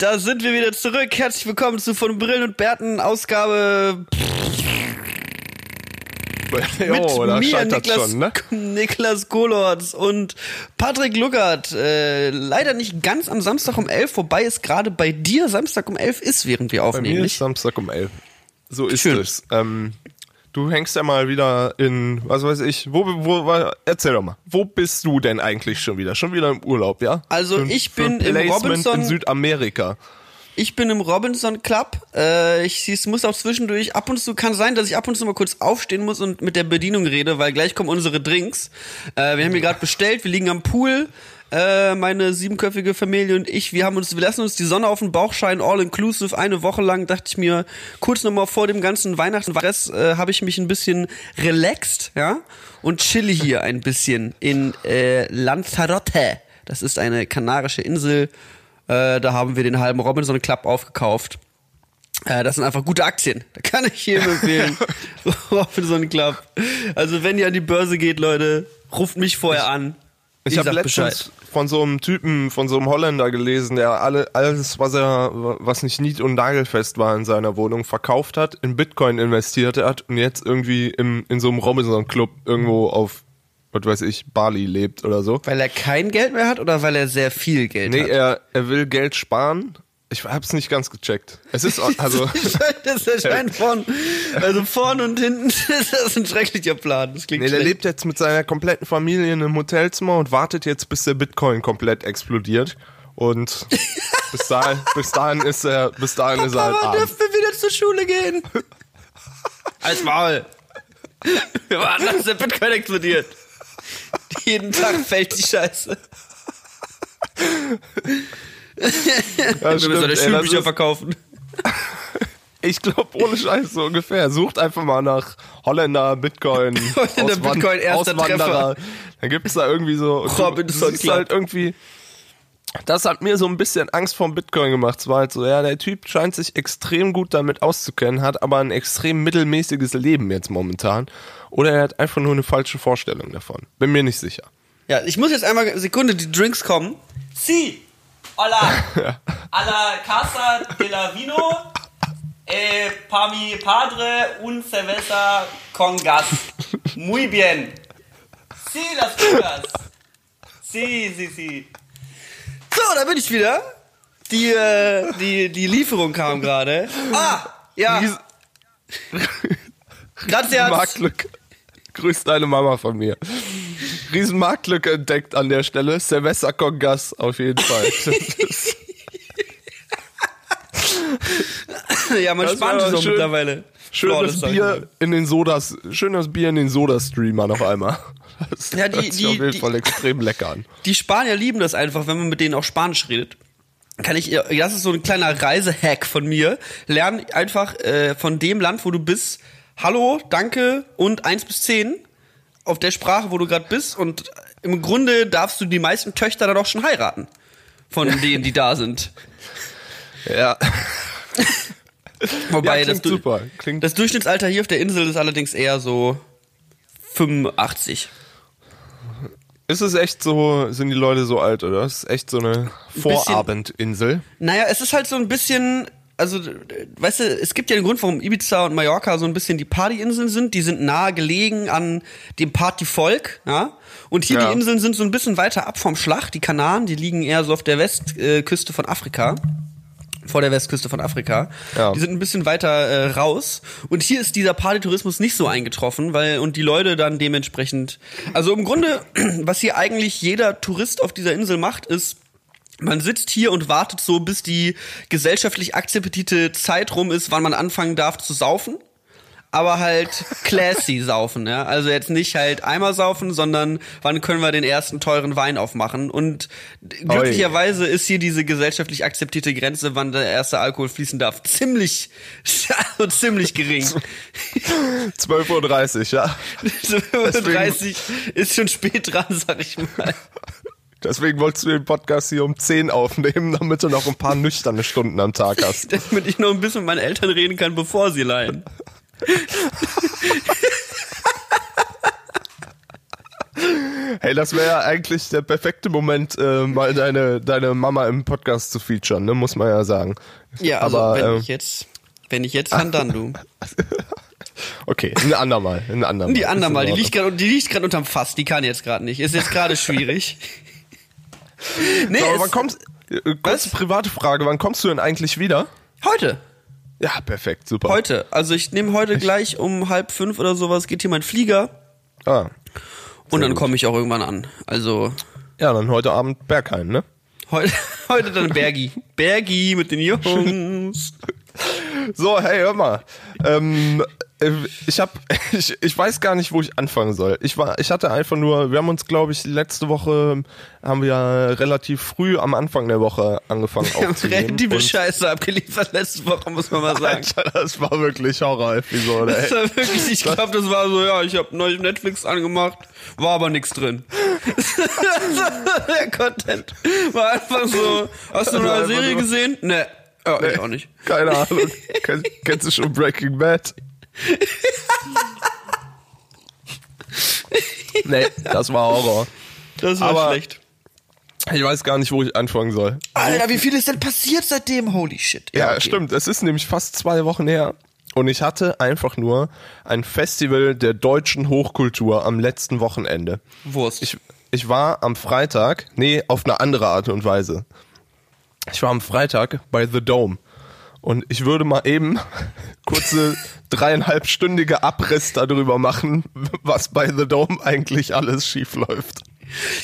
da sind wir wieder zurück. Herzlich willkommen zu von Brillen und Bärten Ausgabe mit da mir, Niklas, schon, ne? Niklas Golorz und Patrick Luckert. Äh, leider nicht ganz am Samstag um 11, wobei es gerade bei dir Samstag um 11 ist, während wir Bei aufnehmen. mir ist? Samstag um 11. So ist Schön. es. Ähm, du hängst ja mal wieder in, was weiß ich, wo, wo, wo, erzähl doch mal, wo bist du denn eigentlich schon wieder? Schon wieder im Urlaub, ja? Also Für- ich bin im Robinson- in Südamerika. Ich bin im Robinson Club. Äh, ich es muss auch zwischendurch ab und zu kann sein, dass ich ab und zu mal kurz aufstehen muss und mit der Bedienung rede, weil gleich kommen unsere Drinks. Äh, wir haben hier gerade bestellt, wir liegen am Pool. Äh, meine siebenköpfige Familie und ich, wir haben uns, wir lassen uns die Sonne auf den Bauch scheinen, all inclusive, eine Woche lang, dachte ich mir, kurz nochmal vor dem ganzen Weihnachtsstress, äh, habe ich mich ein bisschen relaxed, ja, und chille hier ein bisschen in äh, Lanzarote. Das ist eine kanarische Insel, äh, da haben wir den halben Robinson Club aufgekauft. Äh, das sind einfach gute Aktien. Da kann ich jedem empfehlen. Robinson Club. Also wenn ihr an die Börse geht, Leute, ruft mich vorher an. Ich habe letztens von so einem Typen, von so einem Holländer gelesen, der alle, alles, was er, was nicht nied- und nagelfest war in seiner Wohnung, verkauft hat, in Bitcoin investiert hat und jetzt irgendwie im, in so einem Robinson-Club irgendwo auf, was weiß ich, Bali lebt oder so. Weil er kein Geld mehr hat oder weil er sehr viel Geld Nee, hat? er, er will Geld sparen. Ich hab's nicht ganz gecheckt. Es ist, also, das erscheint vorn, also vorn und hinten ist das ein schrecklicher Plan. Das klingt nee, der schlecht. lebt jetzt mit seiner kompletten Familie in einem Hotelzimmer und wartet jetzt, bis der Bitcoin komplett explodiert. Und bis dahin, bis dahin ist er, bis dahin ist er halt Papa, arm. dürfen wir wieder zur Schule gehen? Als Maul. Wir warten, dass der Bitcoin explodiert. Jeden Tag fällt die Scheiße. Ja, Wir müssen Schulbücher ist- verkaufen. Ich glaube, ohne Scheiß so ungefähr. Sucht einfach mal nach Holländer, Bitcoin, Holländer, Bitcoin, erster Auswanderer. Dann gibt's da irgendwie so. und du- du siehst halt irgendwie. Das hat mir so ein bisschen Angst vor Bitcoin gemacht. Es war halt so, ja, der Typ scheint sich extrem gut damit auszukennen, hat aber ein extrem mittelmäßiges Leben jetzt momentan. Oder er hat einfach nur eine falsche Vorstellung davon. Bin mir nicht sicher. Ja, ich muss jetzt einmal, Sekunde, die Drinks kommen. Si, hola, a la casa de la vino, eh, pa mi padre un cerveza con gas. Muy bien. Si, las chicas. Si, si, si. So, da bin ich wieder. Die, äh, die, die Lieferung kam gerade. Ah, ja. Gracias. Marktlücke. Grüß deine Mama von mir. Riesen Marktlücke entdeckt an der Stelle. Cerveza con Gas auf jeden Fall. Ja, man Das war es auch schön- mittlerweile. Sag ich mal. Bier in den Sodas, schönes Bier in den Soda-Streamern auf einmal. Das Ja, die- die- auf jeden die- Fall extrem lecker an. Die Spanier lieben das einfach, wenn man mit denen auch Spanisch redet. Kann ich, das ist so ein kleiner Reisehack von mir. Lern einfach äh, von dem Land, wo du bist, Hallo, danke und eins bis zehn auf der Sprache, wo du gerade bist. Und im Grunde darfst du die meisten Töchter dann auch schon heiraten. Von denen, die da sind. Ja, Wobei Ja, das, super. Klingt- das Durchschnittsalter hier auf der Insel ist allerdings eher so 85. ist es echt so, sind die Leute so alt, oder? Es ist echt so eine Vorabendinsel. Naja, es ist halt so ein bisschen, also, weißt du, es gibt ja den Grund, warum Ibiza und Mallorca so ein bisschen die Partyinseln sind. Die sind nahe gelegen an dem Partyvolk, ja. Und hier Ja. die Inseln sind so ein bisschen weiter ab vom Schlag. Die Kanaren, die liegen eher so auf der Westküste von Afrika. Vor der Westküste von Afrika. Ja. Die sind ein bisschen weiter äh, raus. Und hier ist dieser Partytourismus nicht so eingetroffen, weil, und die Leute dann dementsprechend, also im Grunde, was hier eigentlich jeder Tourist auf dieser Insel macht, ist, man sitzt hier und wartet so, bis die gesellschaftlich akzeptierte Zeit rum ist, wann man anfangen darf zu saufen. Aber halt classy saufen, ja. Also jetzt nicht halt einmal saufen, sondern wann können wir den ersten teuren Wein aufmachen. Und glücklicherweise ist hier diese gesellschaftlich akzeptierte Grenze, wann der erste Alkohol fließen darf, ziemlich, also ziemlich gering. 12.30 Uhr, ja. 30 ist schon spät dran, sag ich mal. Deswegen wolltest du den Podcast hier um 10 aufnehmen, damit du noch ein paar nüchterne Stunden am Tag hast. Damit ich noch ein bisschen mit meinen Eltern reden kann, bevor sie leihen. Hey, das wäre ja eigentlich der perfekte Moment, äh, mal deine, deine Mama im Podcast zu featuren, ne? muss man ja sagen. Ja, also Aber, wenn ähm, ich jetzt, wenn ich jetzt kann, dann du. Okay, ein andermal, ein andermal. Die andere Ist mal, in die liegt gerade, die liegt gerade unterm Fass, die kann jetzt gerade nicht. Ist jetzt gerade schwierig. nee, So, aber wann kommst, äh, kurze private Frage, wann kommst du denn eigentlich wieder? heute. Ja, perfekt, super. Heute. Also ich nehme heute gleich um halb fünf oder sowas, geht hier mein Flieger Ah, und dann komme ich auch irgendwann an. Also ja, dann heute Abend Berghain, ne? heute, heute dann Bergi. Bergi mit den Jungs. So, hey, hör mal. Ähm, äh, ich hab, ich, ich weiß gar nicht, wo ich anfangen soll. Ich war, ich hatte einfach nur, wir haben uns, glaube ich, letzte Woche haben wir relativ früh am Anfang der Woche angefangen Wir haben aufzunehmen. Und- Scheiße abgeliefert letzte Woche, muss man mal sagen. Alter, das war wirklich Horror-Episode, Das war wirklich, ich glaube, das war so, ja, ich habe neulich Netflix angemacht, war aber nix drin. Der Content war einfach so, hast du eine war neue Serie gesehen? Ne. Ja, ich auch nicht. Keine Ahnung. Kenn, kennst du schon Breaking Bad? nee, das war Horror. Das war Aber- schlecht. Ich weiß gar nicht, wo ich anfangen soll. Alter, wie viel ist denn passiert seitdem? Holy shit. Ja, okay. stimmt. Es ist nämlich fast zwei Wochen her. Und ich hatte einfach nur ein Festival der deutschen Hochkultur am letzten Wochenende. Wurst. Ich, ich war am Freitag, nee, auf eine andere Art und Weise. Ich war am Freitag bei The Dome. Und ich würde mal eben kurze dreieinhalbstündige Abriss darüber machen, was bei The Dome eigentlich alles schief läuft.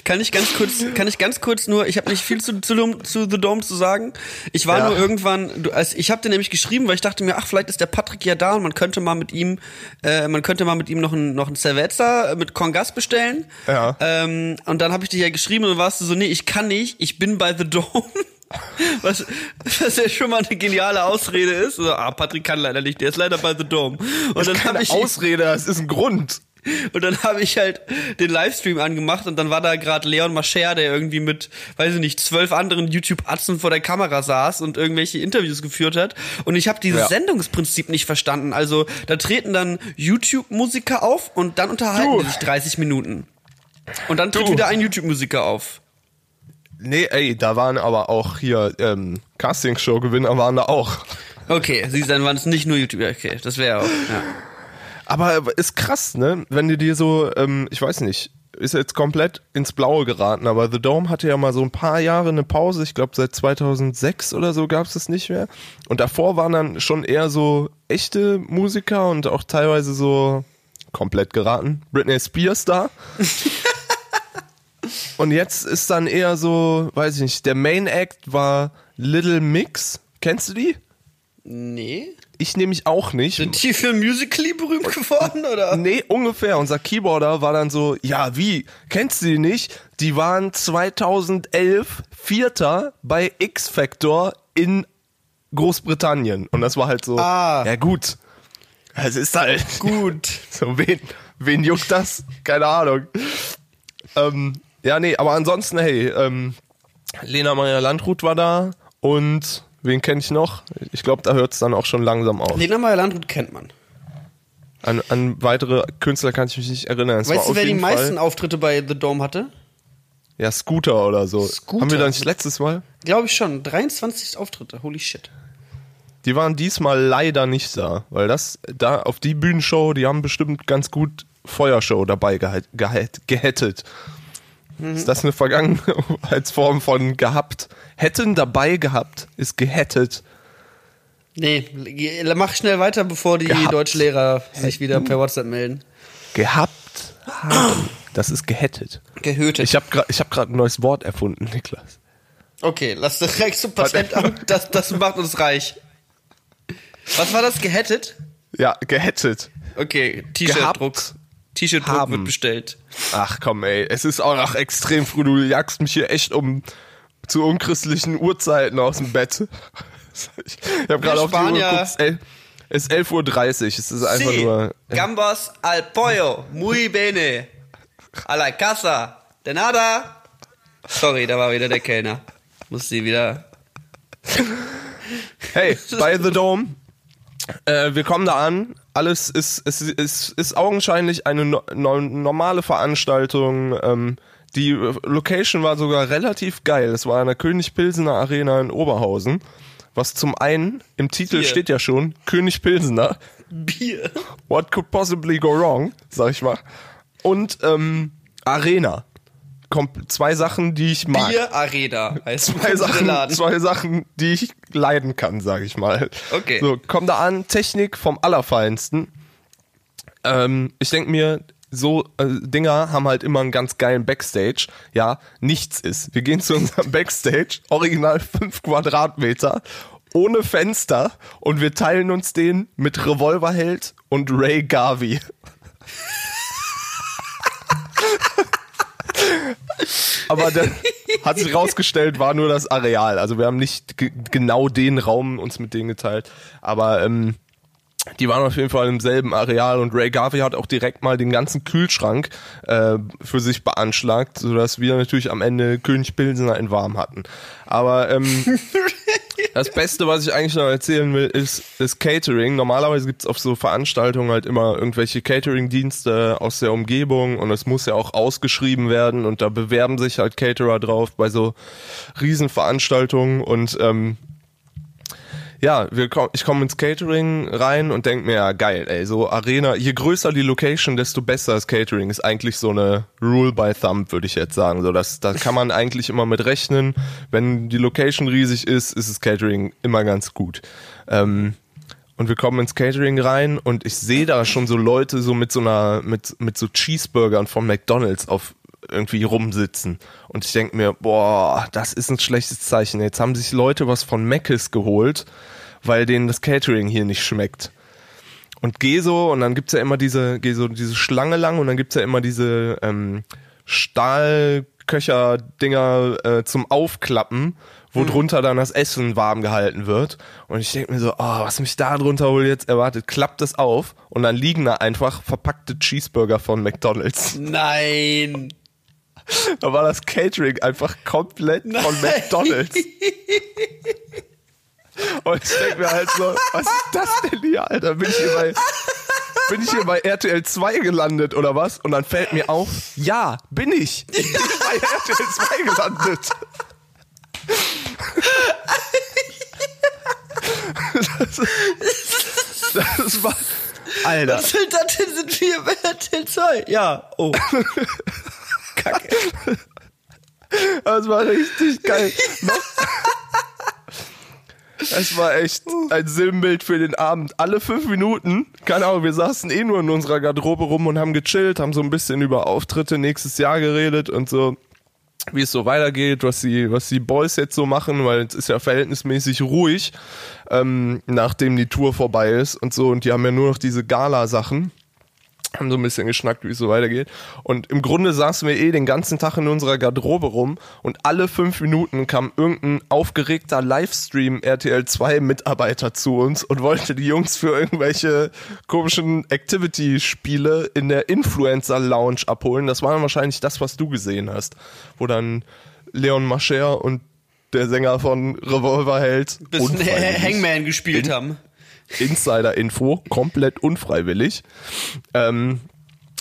Kann ich ganz kurz, kann ich ganz kurz nur, ich habe nicht viel zu, zu, zu The Dome zu sagen. Ich war Ja. nur irgendwann, du, ich habe dir nämlich geschrieben, weil ich dachte mir, ach, vielleicht ist der Patrick ja da und man könnte mal mit ihm, äh, man könnte mal mit ihm noch ein, noch ein Cerveza mit Congas bestellen. Ja. Ähm, und dann habe ich dir ja geschrieben und dann warst du so, nee, ich kann nicht, ich bin bei The Dome. Was, was ja schon mal eine geniale Ausrede ist. So, ah, Patrick kann leider nicht, der ist leider bei The Dome. Und dann habe Keine ich Ausrede, das ist ein Grund. und dann habe ich halt den Livestream angemacht und dann war da gerade Leon Mascher, der irgendwie mit, weiß ich nicht, zwölf anderen YouTube-Atzen vor der Kamera saß und irgendwelche Interviews geführt hat. Und ich habe dieses Ja. Sendungsprinzip nicht verstanden. Also da treten dann YouTube-Musiker auf und dann unterhalten Du. die sich 30 Minuten. Und dann tritt Du. wieder ein YouTube-Musiker auf. Nee, ey, da waren aber auch hier ähm, Castingshow-Gewinner waren da auch. Okay, sie dann waren es nicht nur YouTube. Okay, das wäre auch. Ja. Aber ist krass, ne? Wenn du dir so, ähm, ich weiß nicht, ist jetzt komplett ins Blaue geraten, aber The Dome hatte ja mal so ein paar Jahre eine Pause. Ich glaube, seit 2006 oder so gab es das nicht mehr. Und davor waren dann schon eher so echte Musiker und auch teilweise so komplett geraten. Britney Spears da. und jetzt ist dann eher so, weiß ich nicht, der Main Act war Little Mix. Kennst du die? Nee. Ich nämlich auch nicht. Sind die für Musically berühmt geworden, oder? Nee, ungefähr. Unser Keyboarder war dann so, ja, wie? Kennst du die nicht? Die waren 2011 Vierter bei X Factor in Großbritannien. Und das war halt so, Ah. ja gut. Es ist halt Gut. So, wen, wen juckt das? Keine Ahnung. Ähm, ja, nee, aber ansonsten, hey, ähm, Lena Meyer Landrut war da und wen kenne ich noch? Ich glaube, da hört es dann auch schon langsam auf. Lena Meyer-Landrut kennt man. An, an weitere Künstler kann ich mich nicht erinnern. Es Weißt du, wer die meisten Fall, Auftritte bei The Dome hatte? Ja, Scooter oder so. Scooter. Haben wir da nicht letztes Mal? Glaube ich schon. 23 Auftritte. Holy shit. Die waren diesmal leider nicht da, weil das da auf die Bühnenshow, die haben bestimmt ganz gut Feuershow dabei gehettet. Mhm. Ist das eine Vergangenheitsform von gehabt? Hätten dabei gehabt, ist gehettet. Nee, mach schnell weiter, bevor die Gehabt. Deutschlehrer sich wieder per WhatsApp melden. Gehabt haben. Das ist gehettet. Gehötet. Ich habe gerade hab grad ein neues Wort erfunden, Niklas. okay, lass direkt zum Patentamt. Das, das macht uns reich. Was war das? Gehettet? Ja, gehettet. Okay, T-Shirt-Druck. T-Shirt-Druck Haben. wird bestellt. Ach komm, ey, es ist auch noch extrem früh. Du jagst mich hier echt um zu unchristlichen Uhrzeiten aus dem Bett. Ich, ich habe gerade auf die Uhr geguckt. Es ist el- es ist 11.30 Uhr. Es ist einfach Sí, nur. gambas al pollo. Muy bene. A la casa. De nada. Sorry, da war wieder der Kellner. Muss sie wieder. Hey, bei The Dome. Äh, wir kommen da an. Alles ist, es ist, ist, ist augenscheinlich eine no, no, normale Veranstaltung. Ähm, die Location war sogar relativ geil. Es war in der König Pilsener Arena in Oberhausen. Was zum einen im Titel Bier. steht ja schon König Pilsener. Bier. What could possibly go wrong, sag ich mal. Und ähm, Arena. Zwei Sachen, die ich mag. Bier Arena heißt Zwei Sachen, zwei Sachen, die ich leiden kann, sag ich mal. Okay. So, komm da an, Technik vom Allerfeinsten. Ähm, ich denk mir, so äh, Dinger haben halt immer einen ganz geilen Backstage. Ja, nichts ist. Wir gehen zu unserem Backstage, original fünf Quadratmeter, ohne Fenster und wir teilen uns den mit Revolverheld und Ray Garvey. Aber dann hat sich rausgestellt, war nur das Areal. Also wir haben nicht ge- genau den Raum uns mit denen geteilt. Aber ähm, die waren auf jeden Fall im selben Areal und Ray Garvey hat auch direkt mal den ganzen Kühlschrank äh, für sich beanschlagt, sodass wir natürlich am Ende König Pilsener in warm hatten. Aber ähm, das Beste, was ich eigentlich noch erzählen will, ist das Catering. Normalerweise gibt's auf so Veranstaltungen halt immer irgendwelche Catering-Dienste aus der Umgebung und es muss ja auch ausgeschrieben werden und da bewerben sich halt Caterer drauf bei so Riesenveranstaltungen und ähm, ja, wir ich komme ins Catering rein und denk mir, ja geil, ey, so Arena, je größer die Location, desto besser das Catering ist eigentlich so eine Rule by Thumb, würde ich jetzt sagen. So, das, da kann man eigentlich immer mit rechnen. Wenn die Location riesig ist, ist das Catering immer ganz gut. Ähm, und wir kommen ins Catering rein und ich sehe da schon so Leute so mit so einer, mit, mit so Cheeseburgern von McDonalds auf irgendwie rumsitzen. Und ich denke mir, boah, das ist ein schlechtes Zeichen. Jetzt haben sich Leute was von Mc's geholt, weil denen das Catering hier nicht schmeckt. Und geh so, und dann gibt's ja immer diese, geh so diese Schlange lang und dann gibt's ja immer diese ähm, Stahlköcher-Dinger äh, zum Aufklappen, wo drunter dann das Essen warm gehalten wird. Und ich denke mir so, oh, was mich da drunter wohl jetzt erwartet, klappt das auf und dann liegen da einfach verpackte Cheeseburger von McDonalds. Nein. Da war das Catering einfach komplett von Nein. McDonalds. Und ich denke mir halt so, was ist das denn hier, Alter? Bin ich hier bei, bin ich hier bei RTL 2 gelandet oder was? Und dann fällt mir auf, ja, bin ich. Ich bin bei RTL 2 gelandet. Das, das war, Alter. Was will das denn? Sind wir bei RTL 2? Ja. Oh. Kacke. Das war richtig geil. Es war echt ein Sinnbild für den Abend. Alle fünf Minuten, keine Ahnung, wir saßen eh nur in unserer Garderobe rum und haben gechillt, haben so ein bisschen über Auftritte nächstes Jahr geredet und so, wie es so weitergeht, was die, was die Boys jetzt so machen, weil es ist ja verhältnismäßig ruhig, ähm, nachdem die Tour vorbei ist und so. Und die haben ja nur noch diese Gala-Sachen haben so ein bisschen geschnackt, wie es so weitergeht. Und im Grunde saßen wir eh den ganzen Tag in unserer Garderobe rum und alle fünf Minuten kam irgendein aufgeregter Livestream RTL 2 Mitarbeiter zu uns und wollte die Jungs für irgendwelche komischen Activity-Spiele in der Influencer Lounge abholen. Das war dann wahrscheinlich das, was du gesehen hast, wo dann Leon Mascher und der Sänger von Revolverheld Bisschen unfreiwillig- Hangman gespielt haben. Insider-Info, komplett unfreiwillig, ähm,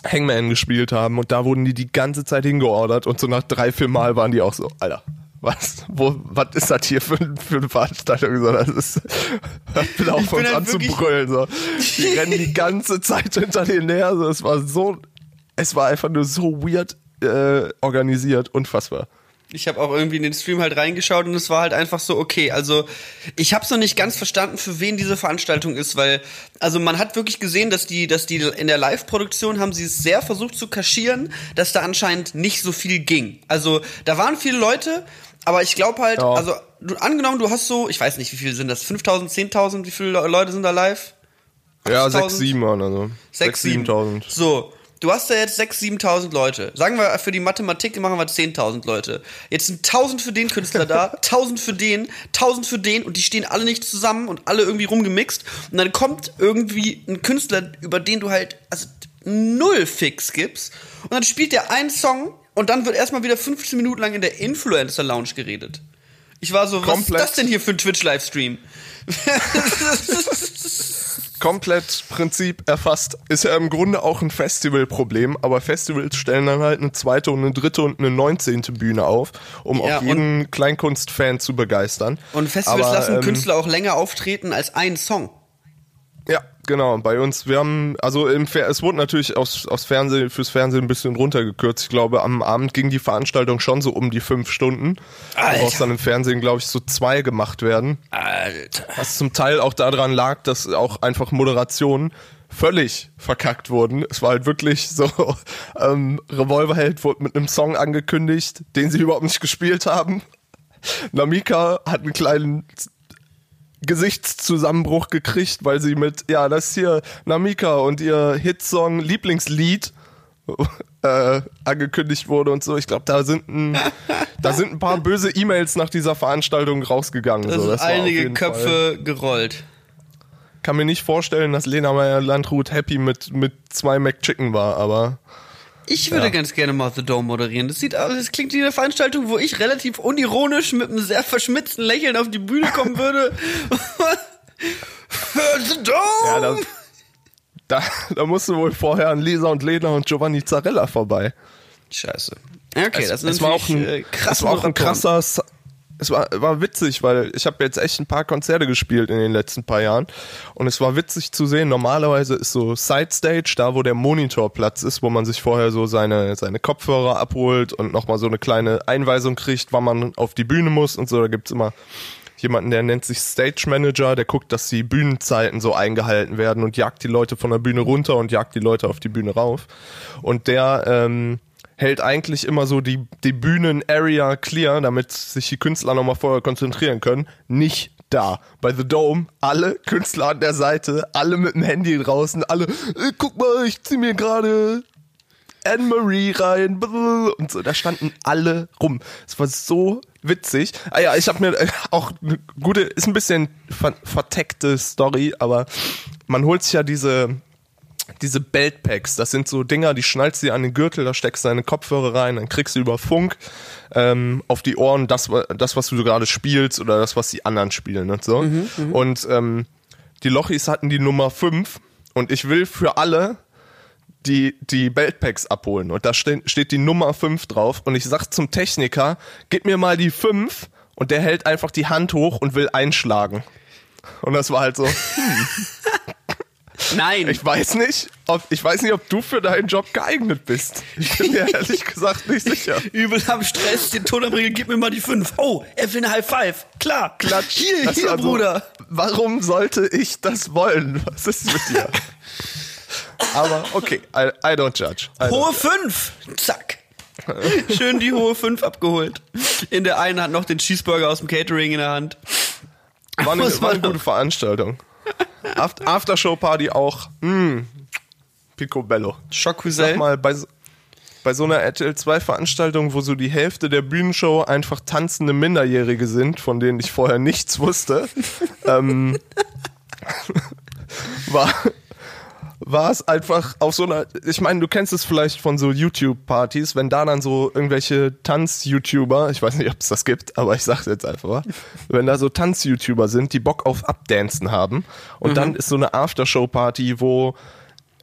Hangman gespielt haben und da wurden die die ganze Zeit hingeordert und so nach drei, vier Mal waren die auch so, Alter, was, wo, was ist das hier für, für eine Veranstaltung? So, das ist, hört auf uns halt an zu brüllen, so. Die rennen die ganze Zeit hinter denen her, so, es war so, es war einfach nur so weird, äh, organisiert, unfassbar. Ich habe auch irgendwie in den Stream halt reingeschaut und es war halt einfach so okay. Also ich habe noch nicht ganz verstanden, für wen diese Veranstaltung ist, weil also man hat wirklich gesehen, dass die, dass die in der Live-Produktion haben sie es sehr versucht zu kaschieren, dass da anscheinend nicht so viel ging. Also da waren viele Leute, aber ich glaube halt, Ja. also du, angenommen, du hast so, ich weiß nicht, wie viele sind das, 5000, 10.000, wie viele Le- Leute sind da live? Ja, 8000? sechs, sieben waren also. Sechs, Sechs, 7.000. So, du hast da jetzt 6.000, 7.000 Leute. Sagen wir, für die Mathematik machen wir 10.000 Leute. Jetzt sind 1.000 für den Künstler da, 1.000 für den, 1.000 für den und die stehen alle nicht zusammen und alle irgendwie rumgemixt. Und dann kommt irgendwie ein Künstler, über den du halt also null Fix gibst. Und dann spielt der einen Song und dann wird erstmal wieder 15 Minuten lang in der Influencer-Lounge geredet. Ich war so, was Komplett. ist das denn hier für ein Twitch-Livestream? komplett Prinzip erfasst. Ist ja im Grunde auch ein Festivalproblem, aber Festivals stellen dann halt eine zweite und eine dritte und eine neunzehnte Bühne auf, um Ja, auch jeden Kleinkunstfan zu begeistern. Und Festivals Aber, lassen ähm, Künstler auch länger auftreten als einen Song. Ja, genau. Bei uns, wir haben, also im Fer es wurde natürlich aus, aus Fernsehen, fürs Fernsehen ein bisschen runtergekürzt. Ich glaube, am Abend ging die Veranstaltung schon so um die fünf Stunden. Alter. Woraus dann im Fernsehen, glaube ich, so zwei gemacht werden. Alter. Was zum Teil auch daran lag, dass auch einfach Moderationen völlig verkackt wurden. Es war halt wirklich so, ähm, Revolverheld wurde mit einem Song angekündigt, den sie überhaupt nicht gespielt haben. Namika hat einen kleinen Gesichtszusammenbruch gekriegt, weil sie mit, ja, das hier Namika und ihr Hitsong Lieblingslied äh, angekündigt wurde und so. Ich glaube, da sind ein, da sind ein paar böse E-Mails nach dieser Veranstaltung rausgegangen. Da so. sind Das auf einige jeden Fall- Köpfe gerollt. Kann mir nicht vorstellen, dass Lena Meyer Landrut happy mit, mit zwei McChicken war, aber Ich würde Ja. ganz gerne mal The Dome moderieren. Das sieht aus, das klingt wie eine Veranstaltung, wo ich relativ unironisch mit einem sehr verschmitzten Lächeln auf die Bühne kommen würde. The Dome! ja, da, da, da musste wohl vorher an Lisa und Lena und Giovanni Zarella vorbei. Scheiße. Okay, es, das ist es war auch ein, äh, krass. es war auch ein krasser, es war, war witzig, weil ich habe jetzt echt ein paar Konzerte gespielt in den letzten paar Jahren und es war witzig zu sehen. Normalerweise ist so Side Stage, da wo der Monitorplatz ist, wo man sich vorher so seine, seine Kopfhörer abholt und nochmal so eine kleine Einweisung kriegt, wann man auf die Bühne muss und so. Da gibt's immer jemanden, der nennt sich Stage Manager, der guckt, dass die Bühnenzeiten so eingehalten werden und jagt die Leute von der Bühne runter und jagt die Leute auf die Bühne rauf. Und der ähm, hält eigentlich immer so die, die Bühnen-Area clear, damit sich die Künstler nochmal vorher konzentrieren können. Nicht da. Bei The Dome, alle Künstler an der Seite, alle mit dem Handy draußen, alle, äh, guck mal, ich zieh mir gerade Anne-Marie rein und so, da standen alle rum. Es war so witzig. Ah ja, ich habe mir äh, auch eine gute, ist ein bisschen ver verteckte Story, aber man holt sich ja diese diese Beltpacks, das sind so Dinger, die schnallst du dir an den Gürtel, da steckst du deine Kopfhörer rein, dann kriegst du über Funk ähm, auf die Ohren das, das, was du gerade spielst oder das, was die anderen spielen und so. und ähm, die Lochis hatten die Nummer 5 und ich will für alle die, die Beltpacks abholen und da steht, steht die Nummer 5 drauf und ich sag zum Techniker, gib mir mal die 5 und der hält einfach die Hand hoch und will einschlagen. Und das war halt so, Nein. ich weiß nicht, ob, ich weiß nicht, ob du für deinen Job geeignet bist. Ich bin mir ehrlich gesagt nicht sicher. Übel am Stress, den Ton am Regeln, gib mir mal die fünf. Oh, er will eine High Five. Klar. Klatsch. Hier, Das hier, war so, Bruder. Warum sollte ich das wollen? Was ist mit dir? Aber okay, I, I don't judge. I Hohe fünf. Zack. Schön die hohe fünf abgeholt. In der einen hat noch den Cheeseburger aus dem Catering in der Hand. War eine, war eine gute Veranstaltung. Aft- Aftershow-Party auch. Mm, Picobello. Sag Schockcousin. mal, bei, so- bei so einer RTL 2 Veranstaltung, wo so die Hälfte der Bühnenshow einfach tanzende Minderjährige sind, von denen ich vorher nichts wusste, ähm, war, war es einfach auf so einer, ich meine, du kennst es vielleicht von so YouTube-Partys, wenn da dann so irgendwelche Tanz-YouTuber, ich weiß nicht, ob es das gibt, aber ich sag's jetzt einfach mal, wenn da so Tanz-YouTuber sind, die Bock auf Updancen haben und dann ist so eine Aftershow-Party, wo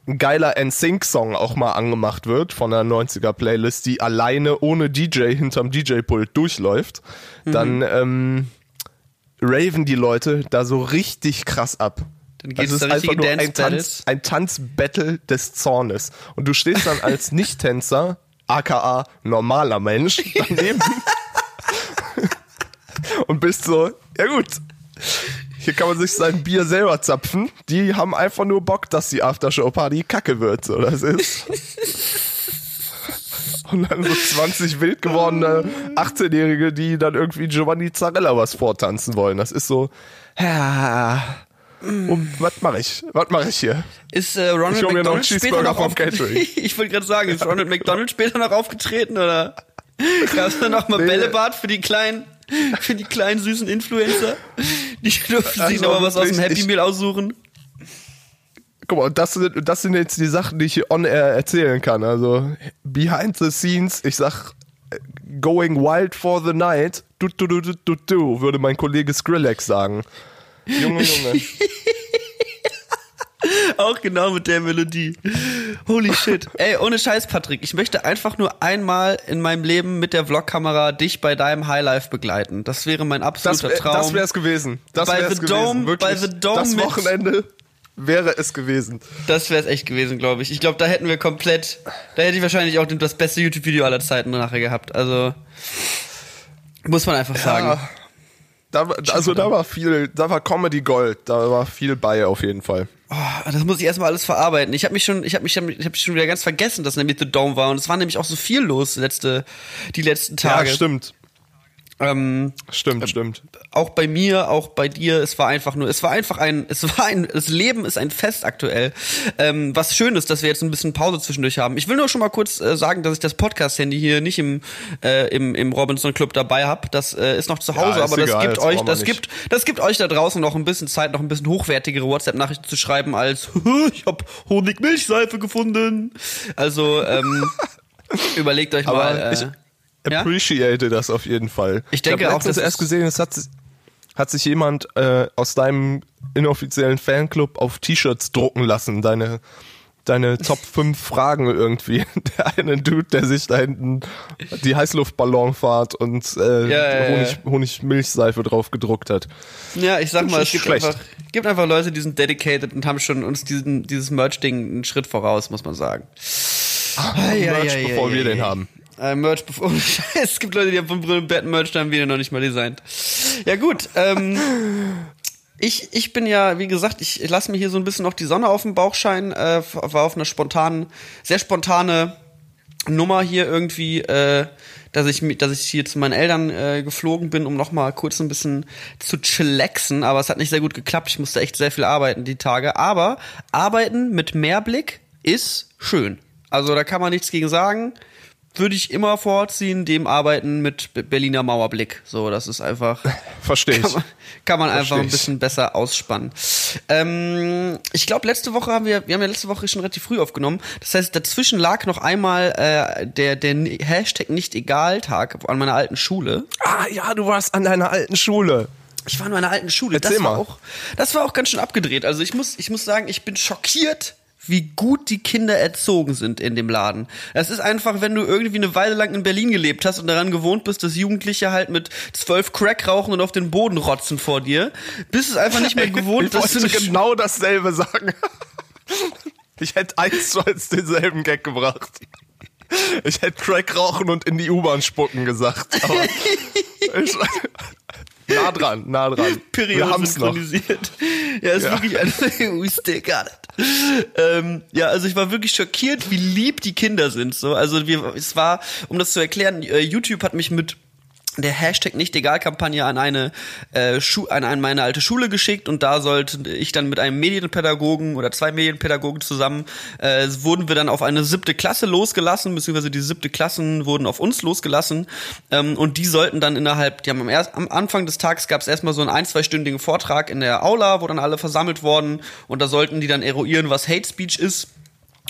ein geiler NSYNC-Song auch mal angemacht wird von der 90er-Playlist, die alleine ohne DJ hinterm DJ-Pult durchläuft, dann ähm, raven die Leute da so richtig krass ab. Dann geht's Das da ist einfach nur ein. Tanz, ein Tanzbattle des Zornes. Und du stehst dann als Nicht-Tänzer, aka normaler Mensch, daneben und bist so, ja gut, hier kann man sich sein Bier selber zapfen. Die haben einfach nur Bock, dass die Aftershow-Party kacke wird, so das ist. Und dann so 20 wild gewordene 18-Jährige, die dann irgendwie Giovanni Zarella was vortanzen wollen. Das ist so, ja, und was mache ich? Was mache ich hier? Ist äh, Ronald Ich McDonald später noch vom auf Catering. Ich wollte gerade sagen, ist Ronald McDonald später noch aufgetreten oder gab es da noch mal Nee. Bällebad für die kleinen, für die kleinen süßen Influencer? Die sich Also noch mal was aus dem Happy Meal aussuchen. Guck mal, das sind, das sind jetzt die Sachen, die ich hier on air erzählen kann. Also, behind the scenes, ich sag, äh, going wild for the night, du, du, du, du, du, du, würde mein Kollege Skrillex sagen. Junge, Junge. Auch genau mit der Melodie. Holy shit. Ey, ohne Scheiß, Patrick. Ich möchte einfach nur einmal in meinem Leben mit der Vlogkamera dich bei deinem Highlife begleiten. Das wäre mein absoluter Das, Traum. das wäre es gewesen. Das Bei wär's The gewesen. Dome- Wirklich. bei The Dome das Wochenende wäre es gewesen. Das wäre es echt gewesen, glaube ich. Ich glaube, da hätten wir komplett, da hätte ich wahrscheinlich auch das beste YouTube-Video aller Zeiten nachher gehabt. Also muss man einfach sagen. Ja, da, also da war viel, da war Comedy Gold, da war viel bei auf jeden Fall. Oh, das muss ich erstmal alles verarbeiten. Ich habe mich schon, ich habe mich, ich habe schon wieder ganz vergessen, dass nämlich The Dome war und es war nämlich auch so viel los letzte, die letzten Tage. Ja, stimmt. Ähm, Stimmt, stimmt. auch bei mir, auch bei dir, es war einfach nur, es war einfach ein, es war ein, das Leben ist ein Fest aktuell. Ähm, was schön ist, dass wir jetzt ein bisschen Pause zwischendurch haben. Ich will nur schon mal kurz äh, sagen, dass ich das Podcast-Handy hier nicht im, äh, im, im Robinson Club dabei habe. Das äh, ist noch zu Hause, Ja, aber das egal, gibt das euch, brauchen wir das nicht. gibt, das gibt euch da draußen noch ein bisschen Zeit, noch ein bisschen hochwertigere WhatsApp-Nachrichten zu schreiben als ich habe Honigmilchseife gefunden. Also ähm, überlegt euch Aber mal. Äh, ich ja? appreciate das auf jeden Fall. Ich denke hab auch, das erst gesehen, es hat, hat sich jemand äh, aus deinem inoffiziellen Fanclub auf T-Shirts drucken lassen, deine deine Top 5 Fragen irgendwie. Der eine Dude, der sich da hinten die Heißluftballonfahrt und äh, Ja, ja, ja. Honig, Honigmilchseife drauf gedruckt hat. Ja, ich sag mal, es gibt einfach, gibt einfach Leute, die sind dedicated und haben schon uns diesen, dieses Merch-Ding einen Schritt voraus, muss man sagen. Merch, bevor wir den haben. Äh, Merch bevor. es gibt Leute, die haben von Brüllen Bad Merch, da haben den noch nicht mal designt. Ja, gut. Ähm, ich, ich bin ja, wie gesagt, ich lasse mir hier so ein bisschen noch die Sonne auf dem Bauch scheinen. Äh, war auf einer spontanen, sehr spontane Nummer hier irgendwie, äh, dass ich dass ich hier zu meinen Eltern äh, geflogen bin, um noch mal kurz ein bisschen zu chillaxen, aber es hat nicht sehr gut geklappt. Ich musste echt sehr viel arbeiten die Tage, aber arbeiten mit Mehrblick ist schön. Also da kann man nichts gegen sagen. Würde ich immer vorziehen, dem Arbeiten mit Be- Berliner Mauerblick. So, das ist einfach Verstehe ich. kann man, kann man einfach ein bisschen besser ausspannen. Ähm, ich glaube, letzte Woche haben wir, wir haben ja letzte Woche schon relativ früh aufgenommen. Das heißt, dazwischen lag noch einmal äh, der, der Hashtag nicht egal Tag an meiner alten Schule. Ah ja, du warst an deiner alten Schule. Ich war in meiner alten Schule. Erzähl das war mal. auch, das war auch ganz schön abgedreht. Also ich muss, ich muss sagen, ich bin schockiert, wie gut die Kinder erzogen sind in dem Laden. Das ist einfach, wenn du irgendwie eine Weile lang in Berlin gelebt hast und daran gewohnt bist, dass Jugendliche halt mit zwölf Crack rauchen und auf den Boden rotzen vor dir, bist es einfach nicht mehr gewohnt, ich dass du wollte nicht genau dasselbe sagen. Ich hätte eins zu eins denselben Gag gebracht. Ich hätte Crack rauchen und in die U-Bahn spucken gesagt. Aber ich, nah dran, nah dran. Periode synchronisiert. Ja, ist Ja. wirklich ein We still got it. Ähm, ja, also ich war wirklich schockiert, wie lieb die Kinder sind. So, also wir, es war, um das zu erklären, äh, YouTube hat mich mit der Hashtag nicht egal Kampagne an eine äh, Schu an, an meine alte Schule geschickt und da sollte ich dann mit einem Medienpädagogen oder zwei Medienpädagogen zusammen äh, wurden wir dann auf eine siebte Klasse losgelassen beziehungsweise die siebte Klassen wurden auf uns losgelassen. Ähm, und die sollten dann innerhalb die haben am, erst, am Anfang des Tages gab es erstmal so einen ein zweistündigen Vortrag in der Aula wo dann alle versammelt wurden. Und da sollten die dann eruieren was Hate Speech ist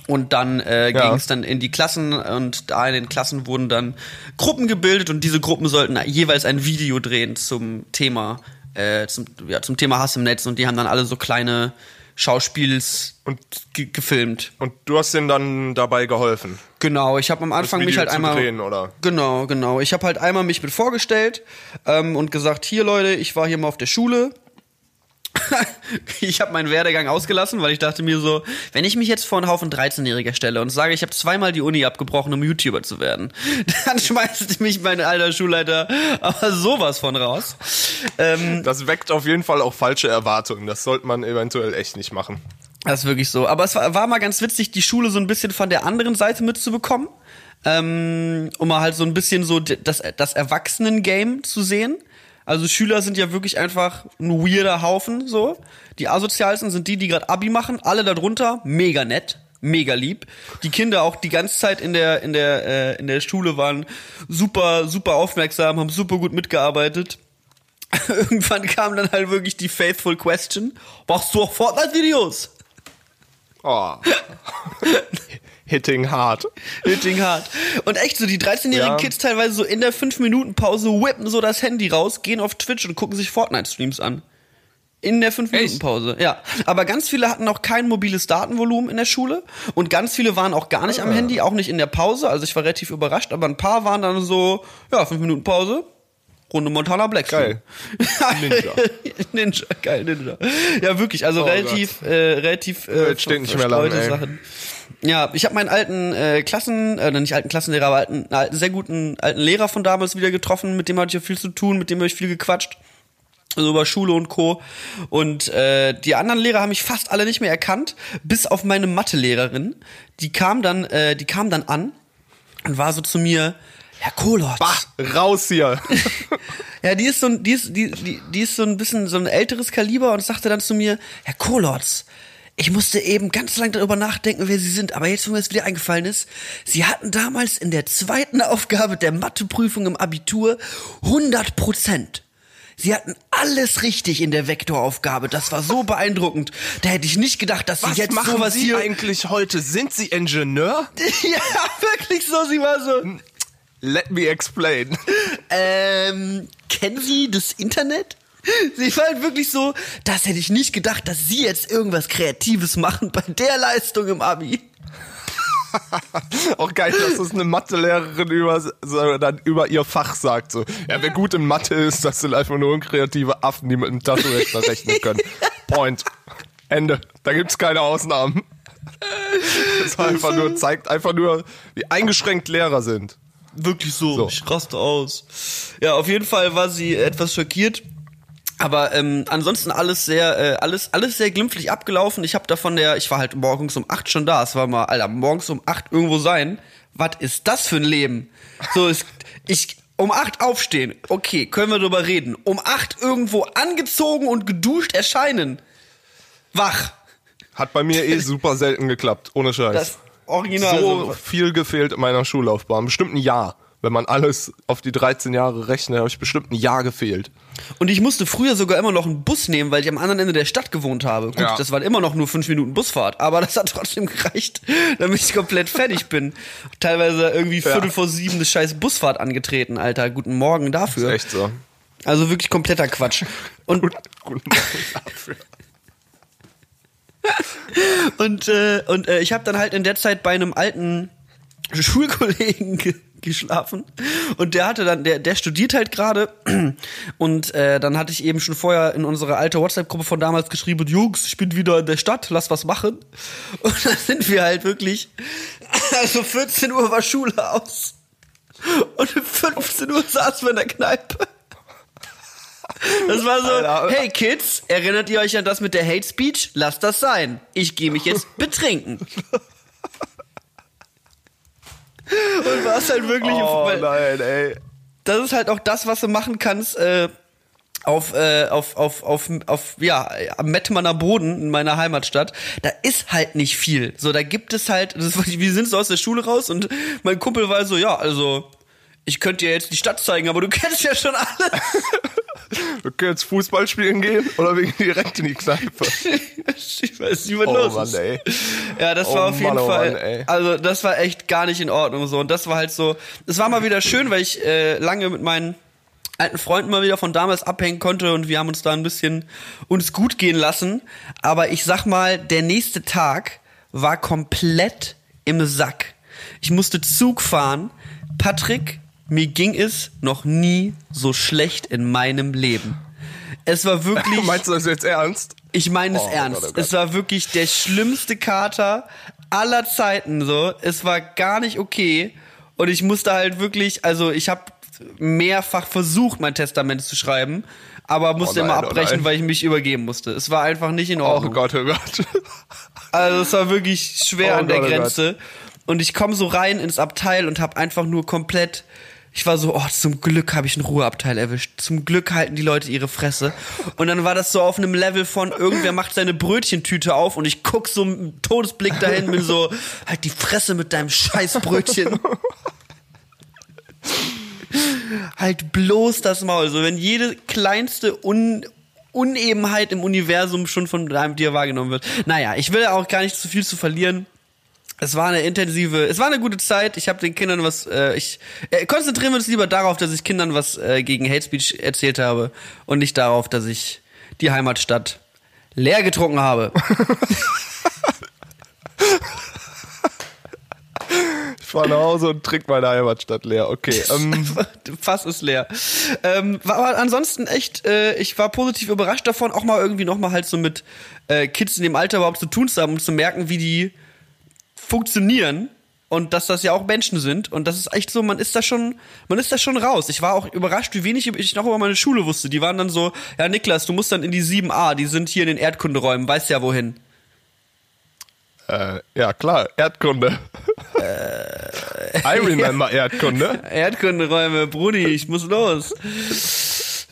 und dann äh, Ja. ging es dann in die Klassen und da in den Klassen wurden dann Gruppen gebildet und diese Gruppen sollten jeweils ein Video drehen zum Thema, äh, zum, ja, zum Thema Hass im Netz und die haben dann alle so kleine Schauspiels Und, ge gefilmt. und du hast denen dann dabei geholfen. Genau, ich habe am Anfang mich halt einmal drehen? Genau, genau. Ich habe halt einmal mich mit vorgestellt ähm, und gesagt, hier Leute, ich war hier mal auf der Schule. ich habe meinen Werdegang ausgelassen, weil ich dachte mir so, wenn ich mich jetzt vor einen Haufen 13-Jähriger stelle und sage, ich habe zweimal die Uni abgebrochen, um YouTuber zu werden, dann schmeißt mich mein alter Schulleiter aber sowas von raus. Ähm, Das weckt auf jeden Fall auch falsche Erwartungen. Das sollte man eventuell echt nicht machen. Das ist wirklich so. Aber es war, war mal ganz witzig, die Schule so ein bisschen von der anderen Seite mitzubekommen. Ähm, um mal halt so ein bisschen so das, das Erwachsenen-Game zu sehen. Also Schüler sind ja wirklich einfach ein weirder Haufen, so. Die asozialsten sind die, die gerade Abi machen. Alle darunter, mega nett, mega lieb. Die Kinder auch die ganze Zeit in der, in der, äh, in der Schule waren super, super aufmerksam, haben super gut mitgearbeitet. Irgendwann kam dann halt wirklich die faithful question. Machst du auch Fortnite-Videos? Oh. Hitting hard. Hitting hart. Und echt so, die 13-jährigen Ja. Kids teilweise so in der 5-Minuten-Pause whippen so das Handy raus, gehen auf Twitch und gucken sich Fortnite-Streams an. In der 5-Minuten-Pause, ja. Aber ganz viele hatten auch kein mobiles Datenvolumen in der Schule und ganz viele waren auch gar nicht am Handy, auch nicht in der Pause. Also ich war relativ überrascht, aber ein paar waren dann so, ja, 5 Minuten Pause, Runde Montana Black. Geil. Ninja. Ninja, geil, Ninja. Ja, wirklich, also Oh relativ, äh, relativ äh, Jetzt steht nicht mehr lang, verstreute ey. Sachen. Ja, ich habe meinen alten äh, Klassen, äh, nicht alten Klassenlehrer, aber alten, einen alten, sehr guten alten Lehrer von damals wieder getroffen, mit dem hatte ich ja viel zu tun, mit dem habe ich viel gequatscht. Also über Schule und Co. Und äh, die anderen Lehrer haben mich fast alle nicht mehr erkannt, bis auf meine Mathelehrerin. Die kam dann, äh, die kam dann an und war so zu mir, Herr Kohlert. Bah, raus hier. Ja, die ist so ein, die ist, die, die, die ist so ein bisschen so ein älteres Kaliber und sagte dann zu mir, Herr Kohlotz, ich musste eben ganz lang darüber nachdenken, wer Sie sind, aber jetzt, wo mir das wieder eingefallen ist, Sie hatten damals in der zweiten Aufgabe der Matheprüfung im Abitur 100 Prozent. Sie hatten alles richtig in der Vektoraufgabe. Das war so beeindruckend. Da hätte ich nicht gedacht, dass Sie Was jetzt machen sowas Sie hier. eigentlich heute? Sind Sie Ingenieur? ja, wirklich so. Sie war so. Let me explain. Ähm, kennen Sie das Internet? Sie war halt wirklich so, das hätte ich nicht gedacht, dass Sie jetzt irgendwas Kreatives machen bei der Leistung im Abi. Auch geil, dass es eine Mathelehrerin über, so, dann über ihr Fach sagt. So, ja, wer gut in Mathe ist, das sind einfach nur unkreative Affen, die mit einem Taschenrechner rechnen können. Point. Ende. Da gibt's keine Ausnahmen. Das einfach nur, zeigt einfach nur, wie eingeschränkt Lehrer sind. Wirklich so, So. ich raste aus. Ja, auf jeden Fall war sie etwas schockiert. Aber ähm, ansonsten alles sehr, äh, alles, alles sehr glimpflich abgelaufen. Ich habe da von der, ich war halt morgens um acht schon da. Es war mal, Alter, morgens um acht irgendwo sein. Was ist das für ein Leben? So ist, ich um acht aufstehen. Okay, können wir drüber reden. Um acht irgendwo angezogen und geduscht erscheinen. Wach. Hat bei mir eh super selten geklappt, ohne Scheiß. Das Original. so so. viel gefehlt in meiner Schullaufbahn. Bestimmt ein Jahr. Wenn man alles auf die 13 Jahre rechnet, habe ich bestimmt ein Jahr gefehlt. Und ich musste früher sogar immer noch einen Bus nehmen, weil ich am anderen Ende der Stadt gewohnt habe. Gut, Ja. das waren immer noch nur fünf Minuten Busfahrt, aber das hat trotzdem gereicht, damit ich komplett fertig bin. Teilweise irgendwie Viertel vor sieben eine scheiß Busfahrt angetreten, Alter. Guten Morgen dafür. Echt so. Also wirklich kompletter Quatsch. Und, Guten Morgen dafür. und, äh, und äh, ich habe dann halt in der Zeit bei einem alten Schulkollegen ge geschlafen und der hatte dann der der studiert halt gerade und äh, dann hatte ich eben schon vorher in unsere alte WhatsApp Gruppe von damals geschrieben Jungs ich bin wieder in der Stadt lass was machen und dann sind wir halt wirklich also 14 Uhr war Schule aus und um 15 Uhr saßen wir in der Kneipe das war so, Alter. hey Kids, erinnert ihr euch an das mit der Hate Speech? Lasst das sein. Ich gehe mich jetzt betrinken. Und war es halt wirklich, Oh nein, ey. das ist halt auch das, was du machen kannst, äh, auf, äh, auf, auf, auf, auf, ja, am Mettmanner Boden in meiner Heimatstadt, da ist halt nicht viel. So, da gibt es halt, das, wir sind so aus der Schule raus und mein Kumpel war so, ja, also, ich könnte dir jetzt die Stadt zeigen, aber du kennst ja schon alles. Wir können jetzt Fußball spielen gehen oder wir gehen direkt in die Kneipe. ich weiß nicht, was Oh los Mann, ist. ey. Ja, das Oh war auf jeden Mann, oh Fall, Mann, also das war echt gar nicht in Ordnung so und das war halt so, es war mal wieder schön, weil ich äh, lange mit meinen alten Freunden mal wieder von damals abhängen konnte und wir haben uns da ein bisschen uns gut gehen lassen, aber ich sag mal, der nächste Tag war komplett im Sack. Ich musste Zug fahren. Patrick, mir ging es noch nie so schlecht in meinem Leben. Es war wirklich Meinst du das jetzt ernst? ich meine es Oh ernst. Gott, oh Gott. Es war wirklich der schlimmste Kater aller Zeiten so. Es war gar nicht okay und ich musste halt wirklich, also ich habe mehrfach versucht, mein Testament zu schreiben, aber musste Oh nein, immer oh abbrechen, nein. weil ich mich übergeben musste. Es war einfach nicht in Oh Ordnung. Gott, oh Gott. Also es war wirklich schwer Oh an der Gott, oh Grenze. Und ich komme so rein ins Abteil und habe einfach nur komplett. Ich war so, oh, zum Glück habe ich einen Ruheabteil erwischt. Zum Glück halten die Leute ihre Fresse. Und dann war das so auf einem Level von, irgendwer macht seine Brötchentüte auf und ich guck so mit Todesblick dahin, bin so, halt die Fresse mit deinem Scheißbrötchen. halt bloß das Maul. So, wenn jede kleinste Un Unebenheit im Universum schon von dir wahrgenommen wird. Naja, ich will auch gar nicht zu viel zu verlieren. Es war eine intensive, es war eine gute Zeit. Ich habe den Kindern was, äh, ich äh, konzentrieren wir uns lieber darauf, dass ich Kindern was äh, gegen Hate Speech erzählt habe und nicht darauf, dass ich die Heimatstadt leer getrunken habe. Ich fahre nach Hause und trinke meine Heimatstadt leer. Okay. Ähm, Fass ist leer. Ähm, war aber ansonsten echt, äh, ich war positiv überrascht davon, auch mal irgendwie nochmal halt so mit äh, Kids in dem Alter überhaupt zu tun zu haben, um zu merken, wie die funktionieren und dass das ja auch Menschen sind und das ist echt so, man ist da schon, man ist da schon raus. Ich war auch überrascht, wie wenig ich noch über meine Schule wusste. Die waren dann so, ja Niklas, du musst dann in die 7a, die sind hier in den Erdkunderäumen, weißt ja wohin. äh, ja, klar, Erdkunde. I remember Erdkunde. Erdkunderäume, Brudi, ich muss los.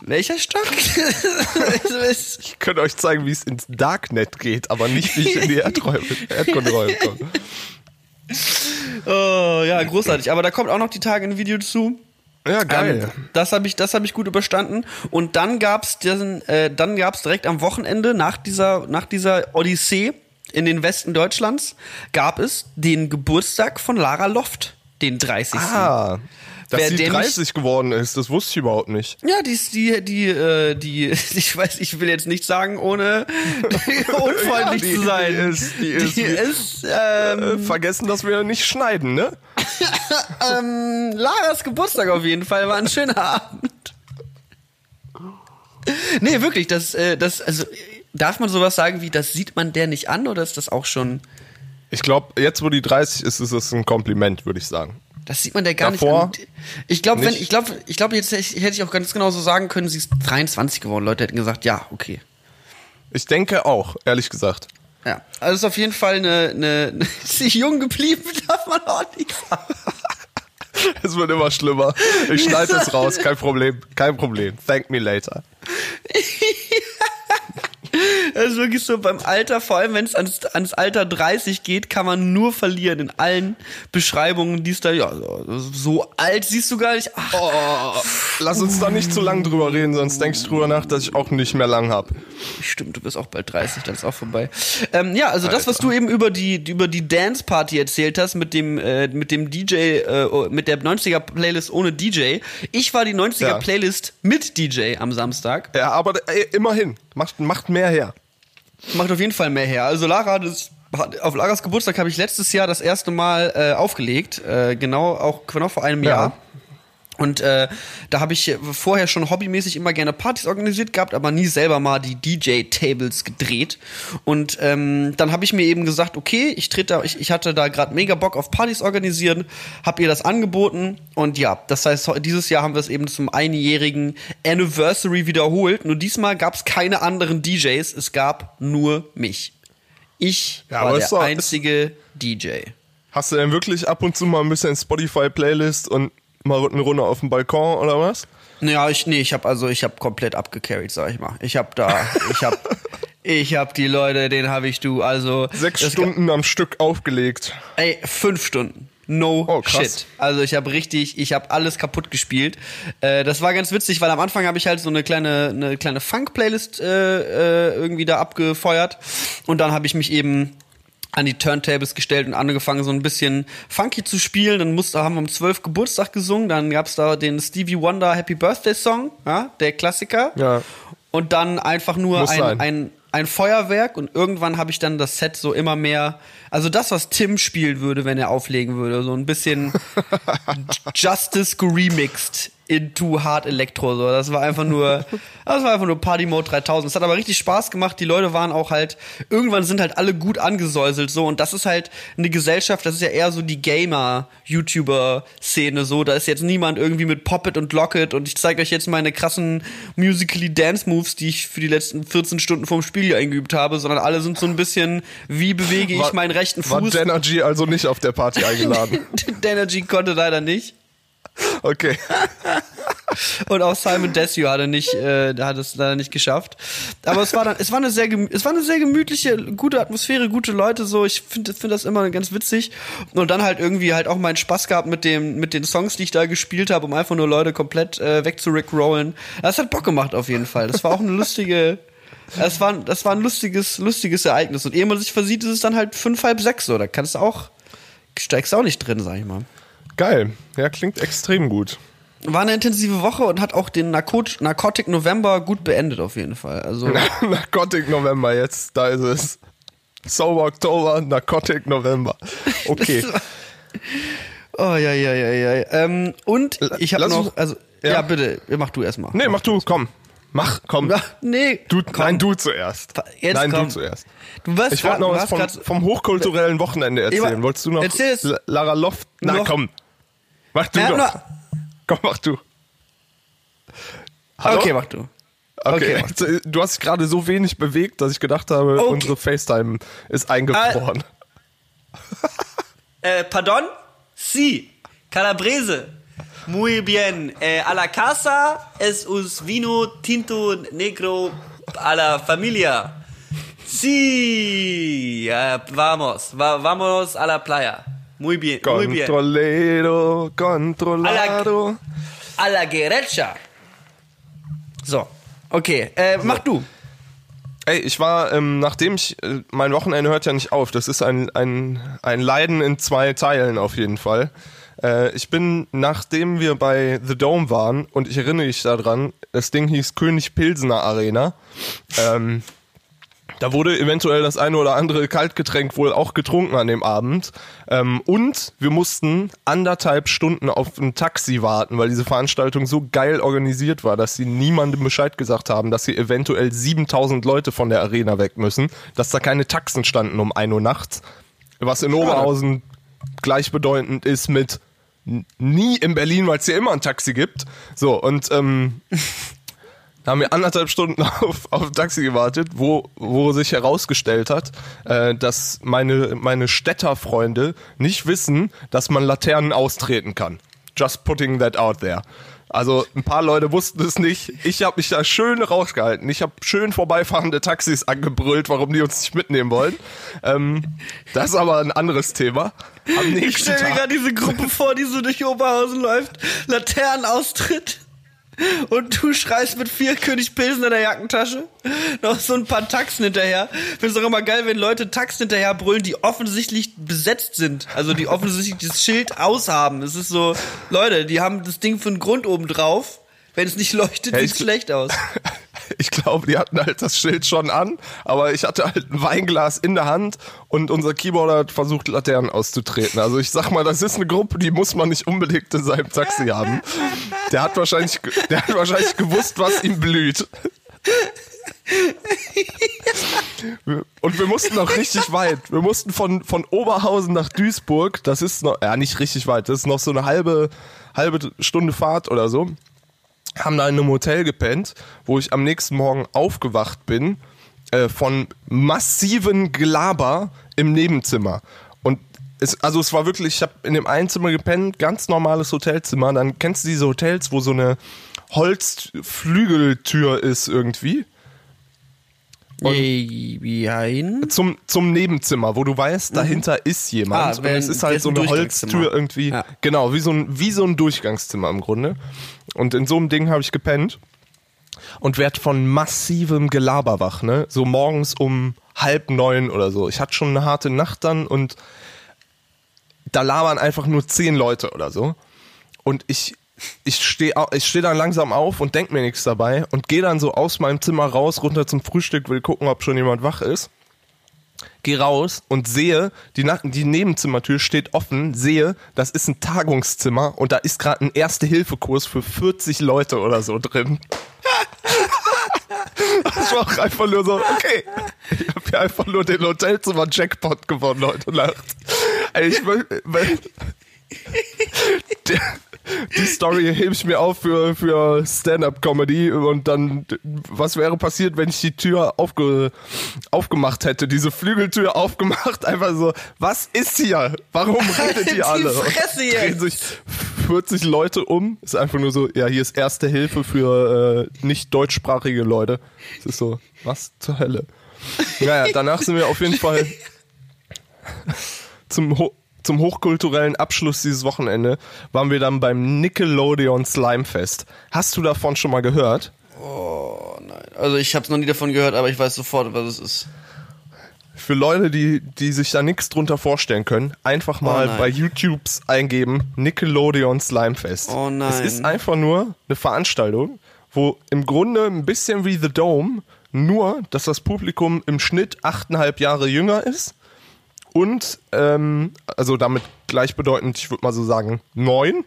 Welcher Stock? Ich könnte euch zeigen, wie es ins Darknet geht, aber nicht, wie ich in die Erdräume, Erdkunderäume komme. oh, ja, großartig. Aber da kommt auch noch die Tage ein Video zu. Ja, geil. Ähm, das habe ich, das habe ich gut überstanden. Und dann gab's diesen, äh, dann gab's direkt am Wochenende nach dieser, nach dieser Odyssee in den Westen Deutschlands gab es den Geburtstag von Lara Loft, den 30. ah, dass sie dämlich- 30 geworden ist, das wusste ich überhaupt nicht. Ja, die ist die, die, äh, die, ich weiß, ich will jetzt nicht sagen, ohne unfreundlich Ja, die- zu sein. die ist- die ist- die ist ähm, Äh, vergessen, dass wir nicht schneiden, ne? ähm, Laras Geburtstag auf jeden Fall war ein schöner Abend. Nee, wirklich, das, äh, das, also, darf man sowas sagen wie, das sieht man der nicht an oder ist das auch schon, Ich glaube, jetzt wo die 30 ist, ist es ein Kompliment, würde ich sagen. Das sieht man der gar Davor nicht an. Ich glaube, wenn, ich glaube, ich glaube, jetzt hätte ich- auch ganz genau so sagen können, sie ist 23 geworden. Leute hätten gesagt, ja, okay. Ich denke auch, ehrlich gesagt. Ja, also ist auf jeden Fall eine, eine, eine sie jung geblieben, darf man auch nicht. Es wird immer schlimmer. Ich schneide es raus, kein Problem, kein Problem. Thank me later. Das ist wirklich so beim Alter, vor allem wenn es ans, ans Alter 30 geht, kann man nur verlieren in allen Beschreibungen, die es da, ja, so, alt siehst du gar nicht. Ach, Oh, lass uns da nicht zu lang drüber reden, sonst denkst du drüber nach, dass ich auch nicht mehr lang hab. stimmt, du bist auch bald 30, dann ist auch vorbei. Ähm, ja, also das, was du eben über die, über die Dance Party erzählt hast, mit dem, äh, mit dem DJ, äh, mit der 90er Playlist ohne DJ. Ich war die 90er Ja. Playlist mit DJ am Samstag. Ja, aber ey, immerhin, macht, macht mehr her. Macht auf jeden Fall mehr her. Also Lara hat es hat, auf Laras Geburtstag habe ich letztes Jahr das erste Mal äh, aufgelegt, äh, genau auch genau vor einem Ja. Jahr. Und äh, da habe ich vorher schon hobbymäßig immer gerne Partys organisiert gehabt, aber nie selber mal die DJ-Tables gedreht. Und ähm, dann habe ich mir eben gesagt, okay, ich trete da, ich, ich hatte da gerade mega Bock auf Partys organisieren, habe ihr das angeboten und ja, das heißt, dieses Jahr haben wir es eben zum einjährigen Anniversary wiederholt. Nur diesmal gab es keine anderen DJs, es gab nur mich. Ich Ja, war der einzige DJ. Hast du denn wirklich ab und zu mal ein bisschen Spotify-Playlist und mal eine Runde auf dem Balkon oder was? Ja, ich nee, ich habe also ich habe komplett abgecarried, sag ich mal. Ich habe da ich habe ich habe die Leute, den habe ich du also Sechs Stunden am Stück aufgelegt. Ey, fünf Stunden. No Oh, shit. Also ich habe richtig, ich habe alles kaputt gespielt. Äh, das war ganz witzig, weil am Anfang habe ich halt so eine kleine, eine kleine Funk-Playlist äh, äh, irgendwie da abgefeuert und dann habe ich mich eben an die Turntables gestellt und angefangen, so ein bisschen funky zu spielen. Dann musste, haben wir um 12 Geburtstag gesungen. Dann gab's da den Stevie Wonder Happy Birthday Song, ja, der Klassiker. Ja. Und dann einfach nur ein, sein. ein, ein Feuerwerk und irgendwann habe ich dann das Set so immer mehr, also das, was Tim spielen würde, wenn er auflegen würde, so ein bisschen Justice geremixed into Hard Electro, so. Das war einfach nur, das war einfach nur Party Mode 3000. Es hat aber richtig Spaß gemacht. Die Leute waren auch halt, irgendwann sind halt alle gut angesäuselt, so. Und das ist halt eine Gesellschaft, das ist ja eher so die Gamer-YouTuber-Szene, so. Da ist jetzt niemand irgendwie mit Poppet und Locket und ich zeige euch jetzt meine krassen Musically Dance Moves, die ich für die letzten 14 Stunden vorm Spiel hier eingeübt habe, sondern alle sind so ein bisschen, wie bewege ich War- meinen rechten War Fuß? Denergy also nicht auf der Party eingeladen? Denergy konnte leider nicht. Okay. Und auch Simon Desue hatte nicht, äh, hat es leider nicht geschafft. Aber es war dann, es war eine sehr, es war eine sehr gemütliche, gute Atmosphäre, gute Leute. So, ich finde, finde das immer ganz witzig. Und dann halt irgendwie halt auch meinen Spaß gehabt mit dem, mit den Songs, die ich da gespielt habe, um einfach nur Leute komplett äh, wegzurickrollen. Das hat Bock gemacht auf jeden Fall. Das war auch eine lustige. Das war, das war ein lustiges, lustiges Ereignis. Und ehe man sich versieht, ist es dann halt fünf, halb sechs so. Da kannst du auch, steigst auch nicht drin, sag ich mal. Geil. Ja, klingt extrem gut. war eine intensive Woche und hat auch den Narkot Narcotic November gut beendet auf jeden Fall. Also Narcotic November jetzt, da ist es. Sober Oktober, Narcotic November. Okay. oh ja ja ja ja. Ähm, und ich habe noch also ja. Ja. bitte, mach du erstmal. Nee, mach du, komm. Mach, komm. Nee, Du, komm. nein, du zuerst. Jetzt nein, komm. du zuerst. Du warst Ich wollte noch was vom, vom hochkulturellen Wochenende erzählen. Wolltest du noch Lara Loft? Nein, Noch- komm. Mach du Ja, doch. na- Komm, mach du. Hallo? Okay, mach du. Okay, okay, mach du hast dich gerade so wenig bewegt, dass ich gedacht habe, Okay. unsere FaceTime ist eingefroren. Eh, pardon? Sí, calabrese. Muy bien. Eh, a la casa es us vino tinto negro a la familia. Sí, eh, vamos, va, vamos a la playa. Muy bien, muy bien. Controlero, controlado. A la derecha. So. Okay, äh, mach du. Ey, ich war, ähm, nachdem ich, äh, mein Wochenende hört ja nicht auf. Das ist ein, ein, ein Leiden in zwei Teilen auf jeden Fall. Äh, ich bin, nachdem wir bei The Dome waren, und ich erinnere mich daran, das Ding hieß König Pilsener Arena. Ähm, da wurde eventuell das eine oder andere Kaltgetränk wohl auch getrunken an dem Abend. Ähm, und wir mussten anderthalb Stunden auf ein Taxi warten, weil diese Veranstaltung so geil organisiert war, dass sie niemandem Bescheid gesagt haben, dass hier eventuell 7000 Leute von der Arena weg müssen, dass da keine Taxen standen um 1 Uhr nachts. Was in Oberhausen gleichbedeutend ist mit nie in Berlin, weil es hier immer ein Taxi gibt. So, und ähm, haben wir anderthalb Stunden auf, auf Taxi gewartet, wo, wo sich herausgestellt hat, äh, dass meine, meine Städterfreunde nicht wissen, dass man Laternen austreten kann. Just putting that out there. Also ein paar Leute wussten es nicht. Ich habe mich da schön rausgehalten. Ich habe schön vorbeifahrende Taxis angebrüllt, warum die uns nicht mitnehmen wollen. Ähm, das ist aber ein anderes Thema. Ich nächsten stell mir gerade diese Gruppe vor, die so durch Oberhausen läuft, Laternenaustritt. Und du schreist mit vier König Pilsen in der Jackentasche. Noch so ein paar Taxen hinterher. Ich finde es auch immer geil, wenn Leute Taxen hinterher brüllen, die offensichtlich besetzt sind. Also die offensichtlich das Schild aushaben. Es ist so, Leute, die haben das Ding für einen Grund oben drauf. Wenn es nicht leuchtet, Ja, sieht's schlecht aus. Ich glaube, die hatten halt das Schild schon an, aber ich hatte halt ein Weinglas in der Hand und unser Keyboarder hat versucht, Laternen auszutreten. Also ich sag mal, das ist eine Gruppe, die muss man nicht unbedingt in seinem Taxi haben. Der hat wahrscheinlich, der hat wahrscheinlich gewusst, was ihm blüht. Und wir mussten noch richtig weit. Wir mussten von, von Oberhausen nach Duisburg. Das ist noch, ja, nicht richtig weit. Das ist noch so eine halbe, halbe Stunde Fahrt oder so haben da in einem Hotel gepennt, wo ich am nächsten Morgen aufgewacht bin äh, von massiven Gelaber im Nebenzimmer. Und es, also es war wirklich, ich habe in dem einen Zimmer gepennt, ganz normales Hotelzimmer. Dann kennst du diese Hotels, wo so eine Holzflügeltür ist irgendwie Jein. zum, zum Nebenzimmer, wo du weißt, dahinter ist jemand. Ah, und wenn- es ist halt so ein eine. Holztür irgendwie. Ja. Genau, wie so, ein, wie so ein Durchgangszimmer im Grunde. Und in so einem Ding habe ich gepennt und werd von massivem Gelaber wach, ne? So morgens um halb neun oder so. Ich hatte schon eine harte Nacht dann und da labern einfach nur zehn Leute oder so. Und ich, ich stehe ich steh dann langsam auf und denk mir nichts dabei und gehe dann so aus meinem Zimmer raus, runter zum Frühstück, will gucken, ob schon jemand wach ist. Geh raus und sehe, die, Nach die Nebenzimmertür steht offen, sehe, das ist ein Tagungszimmer und da ist gerade ein Erste-Hilfe-Kurs für 40 Leute oder so drin. Das war auch einfach nur so, okay, ich habe hier einfach nur den Hotelzimmer-Jackpot gewonnen heute Nacht. Ey, ich will, weil, der, die Story hebe ich mir auf für, für Stand-Up-Comedy und dann, was wäre passiert, wenn ich die Tür aufge, aufgemacht hätte, diese Flügeltür aufgemacht, einfach so, was ist hier? Warum redet Die ihr alle? Fresse jetzt! Drehen sich 40 Leute um, ist einfach nur so, ja, hier ist erste Hilfe für äh, nicht deutschsprachige Leute. Es ist so, was zur Hölle? Naja, danach sind wir auf jeden Fall zum, Ho zum hochkulturellen Abschluss dieses Wochenende waren wir dann beim Nickelodeon Slime Fest. Hast du davon schon mal gehört? Also ich habe noch nie davon gehört, aber ich weiß sofort, was es ist. für Leute, die, die sich da nichts drunter vorstellen können, einfach mal nein. bei YouTubes eingeben, Nickelodeon Slimefest. Oh nein. Es ist einfach nur eine Veranstaltung, wo im Grunde ein bisschen wie The Dome, nur, dass das Publikum im Schnitt achteinhalb Jahre jünger ist und, ähm, also damit gleichbedeutend, ich würde mal so sagen, neun.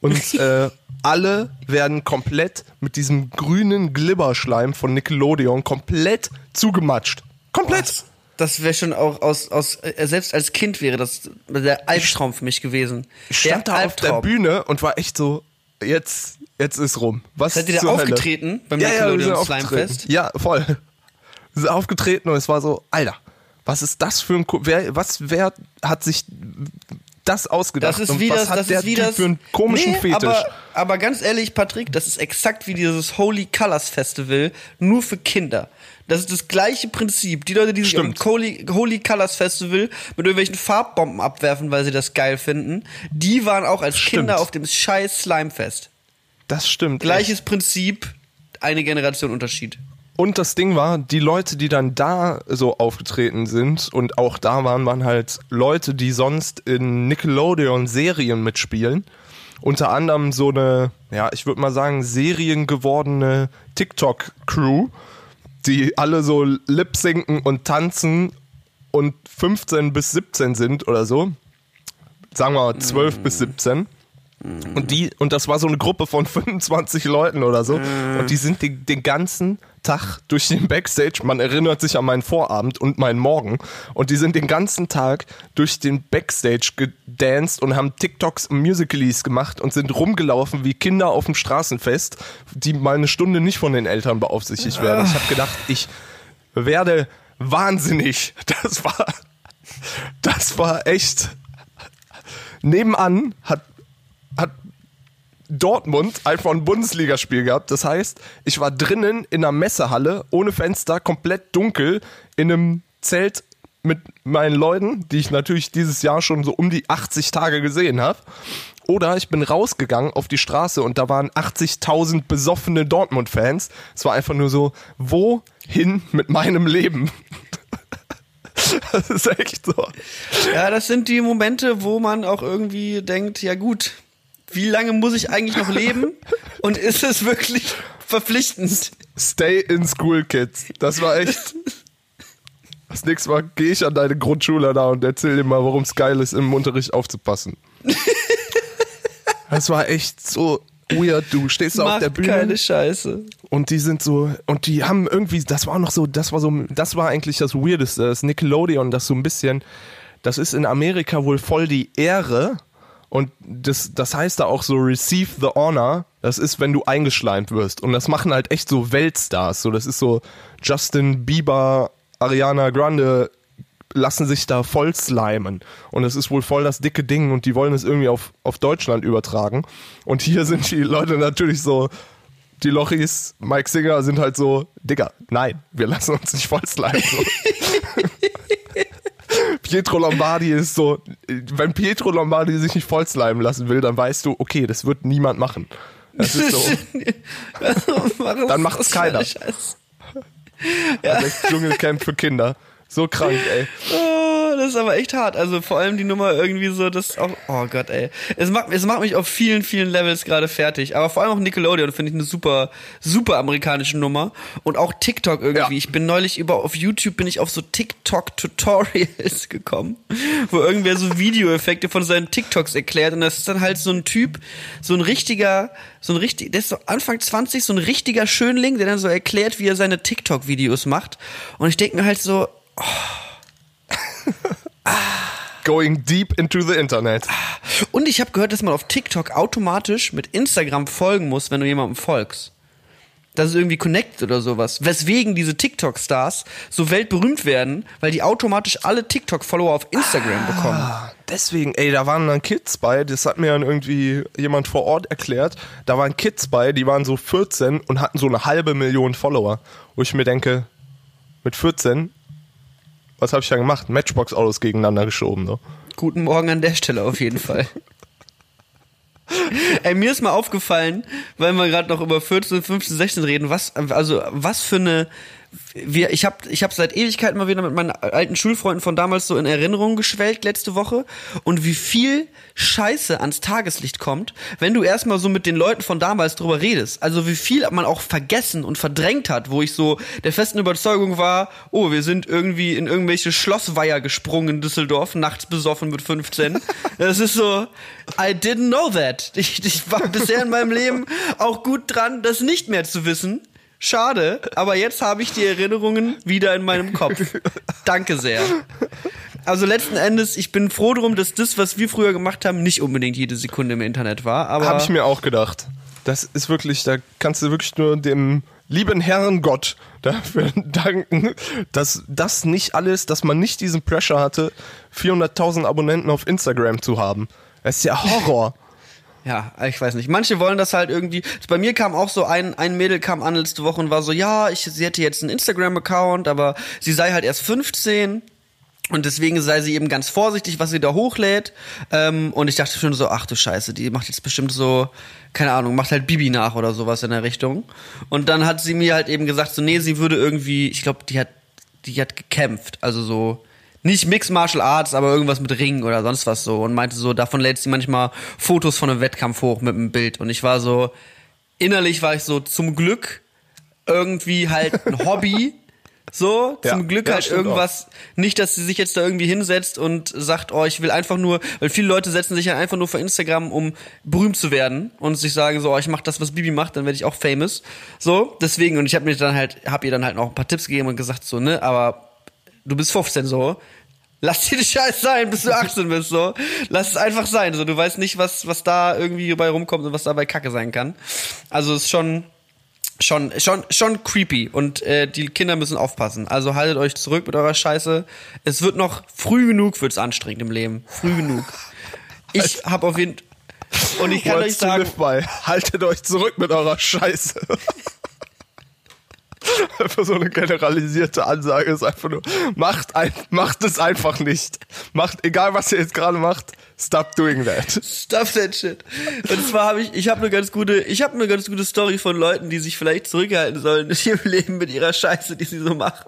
Und äh, alle werden komplett mit diesem grünen Glibberschleim von Nickelodeon komplett zugematscht. Komplett. Das wäre schon auch aus, aus äh, selbst als Kind wäre das der Albtraum für mich gewesen. Ich stand der da auf der Bühne und war echt so, jetzt, jetzt ist rum. Was Seid ihr da zur Hölle? aufgetreten beim ja, ja, Nickelodeon aufgetreten. Slimefest? Ja, voll. Wir sind aufgetreten und es war so, Alter, was ist das für ein, wer, was, wer hat sich das ausgedacht? Das ist und wie was das, hat das der ist wie Typ das. für einen komischen Nee, Fetisch? Aber, aber ganz ehrlich, Patrick, das ist exakt wie dieses Holy Colors Festival, nur für Kinder. Das ist das gleiche Prinzip. Die Leute, die sich am Holy, Holy Colors Festival mit irgendwelchen Farbbomben abwerfen, weil sie das geil finden, die waren auch als Stimmt. Kinder auf dem scheiß Slimefest. das stimmt. Gleiches Prinzip, eine Generation Unterschied. Und das Ding war, die Leute, die dann da so aufgetreten sind und auch da waren, waren halt Leute, die sonst in Nickelodeon-Serien mitspielen. Unter anderem so eine, ja, ich würde mal sagen, seriengewordene TikTok-Crew, die alle so lip-sinken und tanzen und 15 bis 17 sind oder so. Sagen wir mal 12 bis 17. Und die, und das war so eine Gruppe von 25 Leuten oder so. Und die sind den, den ganzen Tag durch den Backstage, man erinnert sich an meinen Vorabend und meinen Morgen, und die sind den ganzen Tag durch den Backstage gedanced und haben TikToks und Musicalies gemacht und sind rumgelaufen wie Kinder auf dem Straßenfest, die mal eine Stunde nicht von den Eltern beaufsichtigt werden. Ich habe gedacht, ich werde wahnsinnig. Das war, das war echt. Nebenan hat hat Dortmund einfach ein Bundesligaspiel gehabt. Das heißt, ich war drinnen in einer Messehalle, ohne Fenster, komplett dunkel, in einem Zelt mit meinen Leuten, die ich natürlich dieses Jahr schon so um die 80 Tage gesehen habe. Oder ich bin rausgegangen auf die Straße und da waren 80.000 besoffene Dortmund-Fans. Es war einfach nur so, wohin mit meinem Leben? das ist echt so. Ja, das sind die Momente, wo man auch irgendwie denkt, ja gut, wie lange muss ich eigentlich noch leben? Und ist es wirklich verpflichtend? Stay in school, kids. Das war echt. Das nächste Mal gehe ich an deine Grundschule da und erzähl dir mal, warum es geil ist, im Unterricht aufzupassen. Das war echt so weird. Du stehst da auf Macht der Bühne keine Scheiße. und die sind so und die haben irgendwie, das war auch noch so, das war so, das war eigentlich das Weirdeste, das Nickelodeon, das so ein bisschen, das ist in Amerika wohl voll die Ehre und das, das heißt da auch so receive the honor. Das ist, wenn du eingeschleimt wirst und das machen halt echt so Weltstars. So, das ist so Justin Bieber, Ariana Grande lassen sich da voll slimen. Und es ist wohl voll das dicke Ding und die wollen es irgendwie auf, auf Deutschland übertragen. Und hier sind die Leute natürlich so, die Lochis, Mike Singer sind halt so, Digga, nein, wir lassen uns nicht voll slimen. So. Pietro Lombardi ist so, wenn Pietro Lombardi sich nicht voll slimen lassen will, dann weißt du, okay, das wird niemand machen. Das ist so. Dann ist macht's das keiner. Scheiße? Also Dschungelcamp für Kinder. So krank, ey. Oh, das ist aber echt hart. Also vor allem die Nummer irgendwie so, das auch. Oh Gott, ey. Es macht, es macht mich auf vielen, vielen Levels gerade fertig. Aber vor allem auch Nickelodeon finde ich eine super, super amerikanische Nummer. Und auch TikTok irgendwie. Ja. Ich bin neulich über auf YouTube bin ich auf so TikTok-Tutorials gekommen, wo irgendwer so Videoeffekte von seinen TikToks erklärt. Und das ist dann halt so ein Typ, so ein richtiger, so ein richtig, der ist so Anfang 20, so ein richtiger Schönling, der dann so erklärt, wie er seine TikTok-Videos macht. Und ich denke mir halt so, Going deep into the Internet. Und ich habe gehört, dass man auf TikTok automatisch mit Instagram folgen muss, wenn du jemandem folgst. Das ist irgendwie connected oder sowas. Weswegen diese TikTok-Stars so weltberühmt werden, weil die automatisch alle TikTok-Follower auf Instagram bekommen. Ah, deswegen, ey, da waren dann Kids bei, das hat mir dann irgendwie jemand vor Ort erklärt. Da waren Kids bei, die waren so 14 und hatten so eine halbe Million Follower. Wo ich mir denke, mit 14, was habe ich da gemacht? Matchbox-Autos gegeneinander geschoben, so. Guten Morgen an der Stelle auf jeden Fall. Ey, mir ist mal aufgefallen, weil wir gerade noch über 14, 15, 16 reden, was, also, was für eine, wir, ich habe ich hab seit Ewigkeiten mal wieder mit meinen alten Schulfreunden von damals so in Erinnerung geschwelgt letzte Woche und wie viel Scheiße ans Tageslicht kommt, wenn du erstmal so mit den Leuten von damals drüber redest. Also wie viel man auch vergessen und verdrängt hat, wo ich so der festen Überzeugung war, oh, wir sind irgendwie in irgendwelche Schlossweiher gesprungen in Düsseldorf, nachts besoffen mit 15. Das ist so, I didn't know that. Ich, ich war bisher in meinem Leben auch gut dran, das nicht mehr zu wissen. Schade, aber jetzt habe ich die Erinnerungen wieder in meinem Kopf. Danke sehr. Also letzten Endes, ich bin froh drum, dass das, was wir früher gemacht haben, nicht unbedingt jede Sekunde im Internet war. Aber Habe ich mir auch gedacht. Das ist wirklich, da kannst du wirklich nur dem lieben Herrn Gott dafür danken, dass das nicht alles, dass man nicht diesen Pressure hatte, 400.000 Abonnenten auf Instagram zu haben. Das ist ja Horror. Ja, ich weiß nicht. Manche wollen das halt irgendwie. Bei mir kam auch so ein, ein Mädel kam an letzte Woche und war so, ja, ich, sie hätte jetzt einen Instagram-Account, aber sie sei halt erst 15 und deswegen sei sie eben ganz vorsichtig, was sie da hochlädt. Ähm, und ich dachte schon so, ach du Scheiße, die macht jetzt bestimmt so, keine Ahnung, macht halt Bibi nach oder sowas in der Richtung. Und dann hat sie mir halt eben gesagt, so, nee, sie würde irgendwie, ich glaube, die hat, die hat gekämpft. Also so, nicht Mixed Martial Arts, aber irgendwas mit Ringen oder sonst was so. Und meinte so, davon lädt sie manchmal Fotos von einem Wettkampf hoch mit einem Bild. Und ich war so, innerlich war ich so, zum Glück irgendwie halt ein Hobby. So, Ja. zum Glück Ja, halt irgendwas, nicht, dass sie sich jetzt da irgendwie hinsetzt und sagt, oh, ich will einfach nur, weil viele Leute setzen sich ja einfach nur für Instagram, um berühmt zu werden und sich sagen so, oh, ich mach das, was Bibi macht, dann werde ich auch famous. So, deswegen, und ich habe mir dann halt, hab ihr dann halt noch ein paar Tipps gegeben und gesagt so, ne, aber du bist 15 so, lass dir die Scheiß sein, bis du 18 bist so. Lass es einfach sein, so du weißt nicht, was was da irgendwie bei rumkommt und was dabei Kacke sein kann. Also es ist schon schon schon schon creepy und äh, die Kinder müssen aufpassen. Also haltet euch zurück mit eurer Scheiße. Es wird noch früh genug wird's anstrengend im Leben, früh genug. Ich habe auf jeden und ich kann euch Words to sagen. Haltet euch zurück mit eurer Scheiße. Einfach so eine generalisierte Ansage ist einfach nur, macht, ein, macht es einfach nicht. Macht, egal was ihr jetzt gerade macht, stop doing that. Stuff that shit. Und zwar habe ich, ich habe eine ganz gute, ich habe eine ganz gute Story von Leuten, die sich vielleicht zurückhalten sollen in ihrem Leben mit ihrer Scheiße, die sie so machen.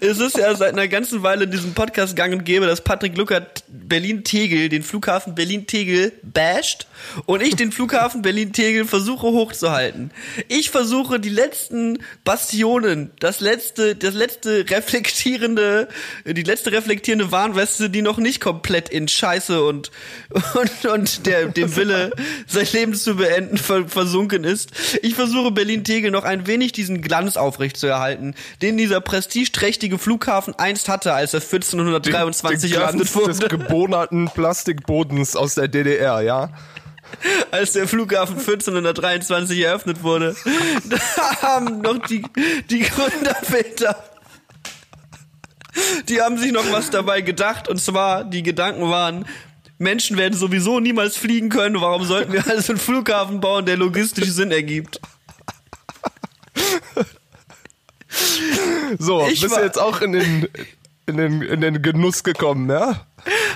Es ist ja seit einer ganzen Weile in diesem Podcast gang und gäbe, dass Patrick Luckert Berlin-Tegel, den Flughafen Berlin-Tegel basht und ich den Flughafen Berlin-Tegel versuche hochzuhalten. Ich versuche die letzten Bastionen, das letzte, das letzte reflektierende, die letzte reflektierende Warnweste, die noch nicht komplett in Scheiße und, und, und der, dem Wille, sein Leben zu beenden, ver, versunken ist. Ich versuche Berlin-Tegel noch ein wenig diesen Glanz aufrechtzuerhalten, den dieser prestigeträchtige Flughafen einst hatte, als er 1423 Den eröffnet Glanz des wurde. gebohnerten Plastikbodens aus der DDR, ja? als der Flughafen 1423 eröffnet wurde, da haben noch die, die Gründerväter, die haben sich noch was dabei gedacht. Und zwar, die Gedanken waren, Menschen werden sowieso niemals fliegen können. Warum sollten wir also einen Flughafen bauen, der logistisch Sinn ergibt? So, Ich bist du jetzt auch in den, in den, in den Genuss gekommen, ja?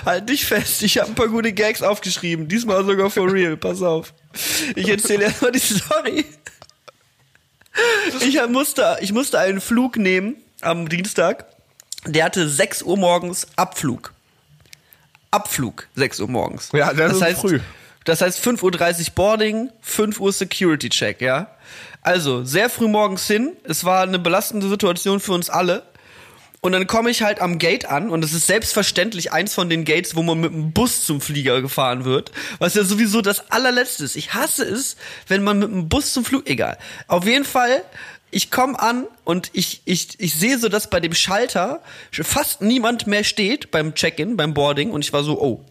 Halt dich fest, ich habe ein paar gute Gags aufgeschrieben. Diesmal sogar for real, pass auf. Ich erzähle erstmal die Story. Ich musste, ich musste einen Flug nehmen am Dienstag. Der hatte 6 Uhr morgens Abflug. Abflug, 6 Uhr morgens. Ja, das ist heißt, früh. Das heißt 5.30 Uhr Boarding, 5 Uhr Security Check, ja. Also, sehr früh morgens hin. Es war eine belastende Situation für uns alle. Und dann komme ich halt am Gate an und es ist selbstverständlich eins von den Gates, wo man mit dem Bus zum Flieger gefahren wird, was ja sowieso das allerletzte ist. Ich hasse es, wenn man mit dem Bus zum Flug, egal. Auf jeden Fall, ich komme an und ich, ich, ich sehe so, dass bei dem Schalter fast niemand mehr steht beim Check-in, beim Boarding und ich war so, oh,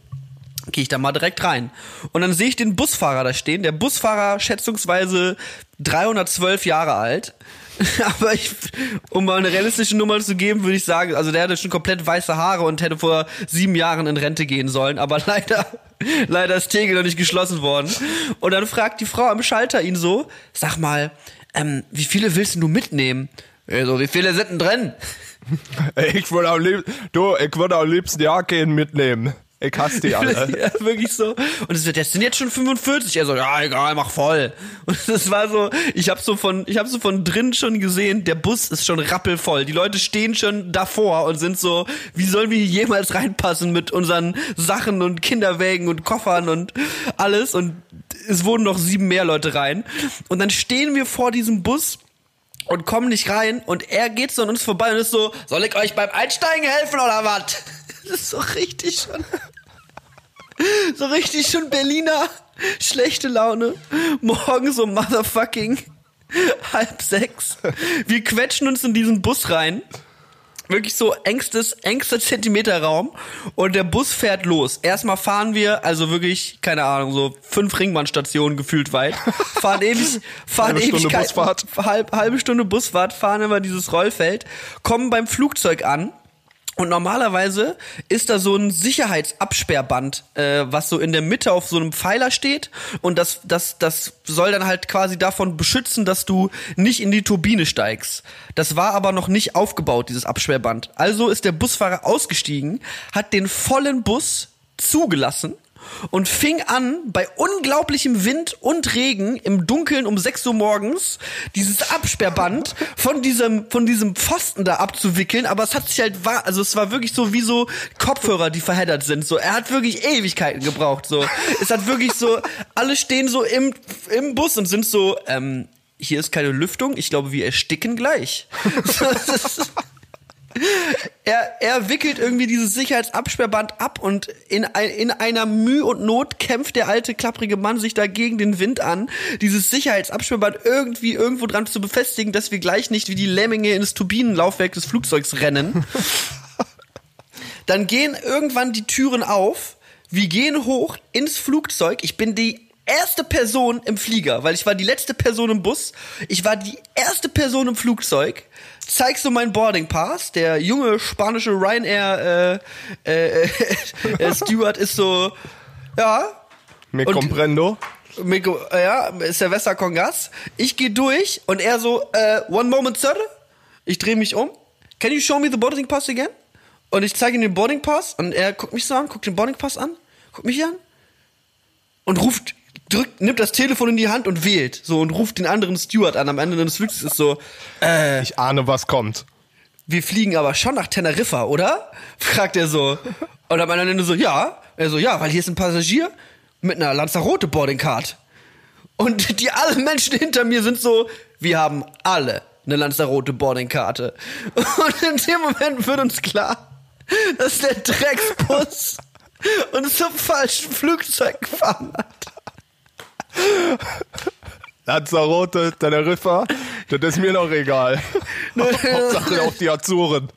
gehe ich da mal direkt rein. Und dann sehe ich den Busfahrer da stehen. Der Busfahrer schätzungsweise 312 Jahre alt. Aber ich, um mal eine realistische Nummer zu geben, würde ich sagen, also der hatte schon komplett weiße Haare und hätte vor sieben Jahren in Rente gehen sollen. Aber leider, leider ist Tegel noch nicht geschlossen worden. Und dann fragt die Frau am Schalter ihn so, sag mal, ähm, wie viele willst du mitnehmen? Ja, so, wie viele sind denn drin? Ich würde am liebsten, du, ich würde am liebsten ja keinen mitnehmen. Ich hasse die alle. ja, wirklich so. Und es wird, das sind jetzt schon 45. Er so, ja, egal, mach voll. Und das war so, ich habe so von, ich habe so von drin schon gesehen, der Bus ist schon rappelvoll. Die Leute stehen schon davor und sind so, wie sollen wir hier jemals reinpassen mit unseren Sachen und Kinderwägen und Koffern und alles. Und es wurden noch sieben mehr Leute rein. Und dann stehen wir vor diesem Bus und kommen nicht rein und er geht so an uns vorbei und ist so, soll ich euch beim Einsteigen helfen oder was? Das ist so richtig schon, so richtig schon Berliner schlechte Laune. Morgen so motherfucking halb sechs. Wir quetschen uns in diesen Bus rein wirklich so engstes, engster Zentimeterraum und der Bus fährt los. Erstmal fahren wir, also wirklich, keine Ahnung, so fünf Ringbahnstationen gefühlt weit. Fahren ewig, fahren Halbe Stunde Busfahrt. Halb, halbe Stunde Busfahrt, fahren immer dieses Rollfeld, kommen beim Flugzeug an und normalerweise ist da so ein Sicherheitsabsperrband, äh, was so in der Mitte auf so einem Pfeiler steht. Und das, das, das soll dann halt quasi davon beschützen, dass du nicht in die Turbine steigst. Das war aber noch nicht aufgebaut, dieses Absperrband. Also ist der Busfahrer ausgestiegen, hat den vollen Bus zugelassen und fing an, bei unglaublichem Wind und Regen im Dunkeln um 6 Uhr morgens dieses Absperrband von diesem, von diesem Pfosten da abzuwickeln, aber es hat sich halt, also es war wirklich so wie so Kopfhörer, die verheddert sind, so. Er hat wirklich Ewigkeiten gebraucht, so. Es hat wirklich so, alle stehen so im, im Bus und sind so, ähm, hier ist keine Lüftung, ich glaube, wir ersticken gleich. Er, er wickelt irgendwie dieses Sicherheitsabsperrband ab und in, in einer Mühe und Not kämpft der alte klapprige Mann sich da gegen den Wind an, dieses Sicherheitsabsperrband irgendwie irgendwo dran zu befestigen, dass wir gleich nicht wie die Lemminge ins Turbinenlaufwerk des Flugzeugs rennen. Dann gehen irgendwann die Türen auf, wir gehen hoch ins Flugzeug, ich bin die erste Person im Flieger, weil ich war die letzte Person im Bus, ich war die erste Person im Flugzeug, zeig so meinen Boarding Pass, der junge spanische Ryanair äh, äh, äh, Steward ist so, ja, Me Und- comprendo. Äh, ja, Silvester Congas. Ich gehe durch und er so, äh, one moment, sir. Ich drehe mich um. Can you show me the boarding pass again? Und ich zeige ihm den Boarding Pass und er guckt mich so an, guckt den Boarding Pass an, guckt mich an und ruft, drückt, nimmt das Telefon in die Hand und wählt. So und ruft den anderen Steward an. Am Ende des Flugs ist so, Ich ahne, was kommt. wir fliegen aber schon nach Teneriffa, oder? Fragt er so. Und am Ende so, ja. Er so, ja, weil hier ist ein Passagier mit einer Lanzarote Boarding Card. Und die alle Menschen hinter mir sind so, wir haben alle eine Lanzarote Boarding Karte. Und in dem Moment wird uns klar, dass der Drecksbus uns zum falschen Flugzeug gefahren hat. Lanzarote, Teneriffa, das ist mir noch egal. Hauptsache auf die Azuren.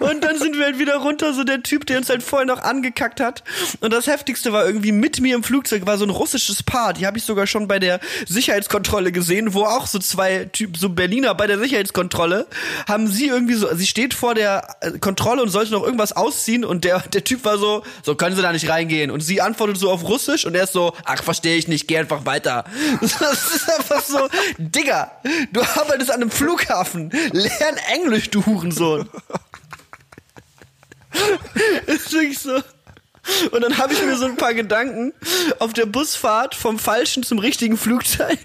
Und dann sind wir halt wieder runter, so der Typ, der uns halt vorher noch angekackt hat. Und das Heftigste war irgendwie mit mir im Flugzeug war so ein russisches Paar. Die habe ich sogar schon bei der Sicherheitskontrolle gesehen, wo auch so zwei Typ, so Berliner bei der Sicherheitskontrolle haben sie irgendwie so, sie steht vor der äh, Kontrolle und sollte noch irgendwas ausziehen und der der Typ war so, so können Sie da nicht reingehen. Und sie antwortet so auf Russisch und er ist so, ach verstehe ich nicht, geh einfach weiter. Das ist einfach so, Digga, du arbeitest an einem Flughafen, lern Englisch, du Hurensohn. Ist wirklich so. Und dann habe ich mir so ein paar Gedanken auf der Busfahrt vom falschen zum richtigen Flugzeug.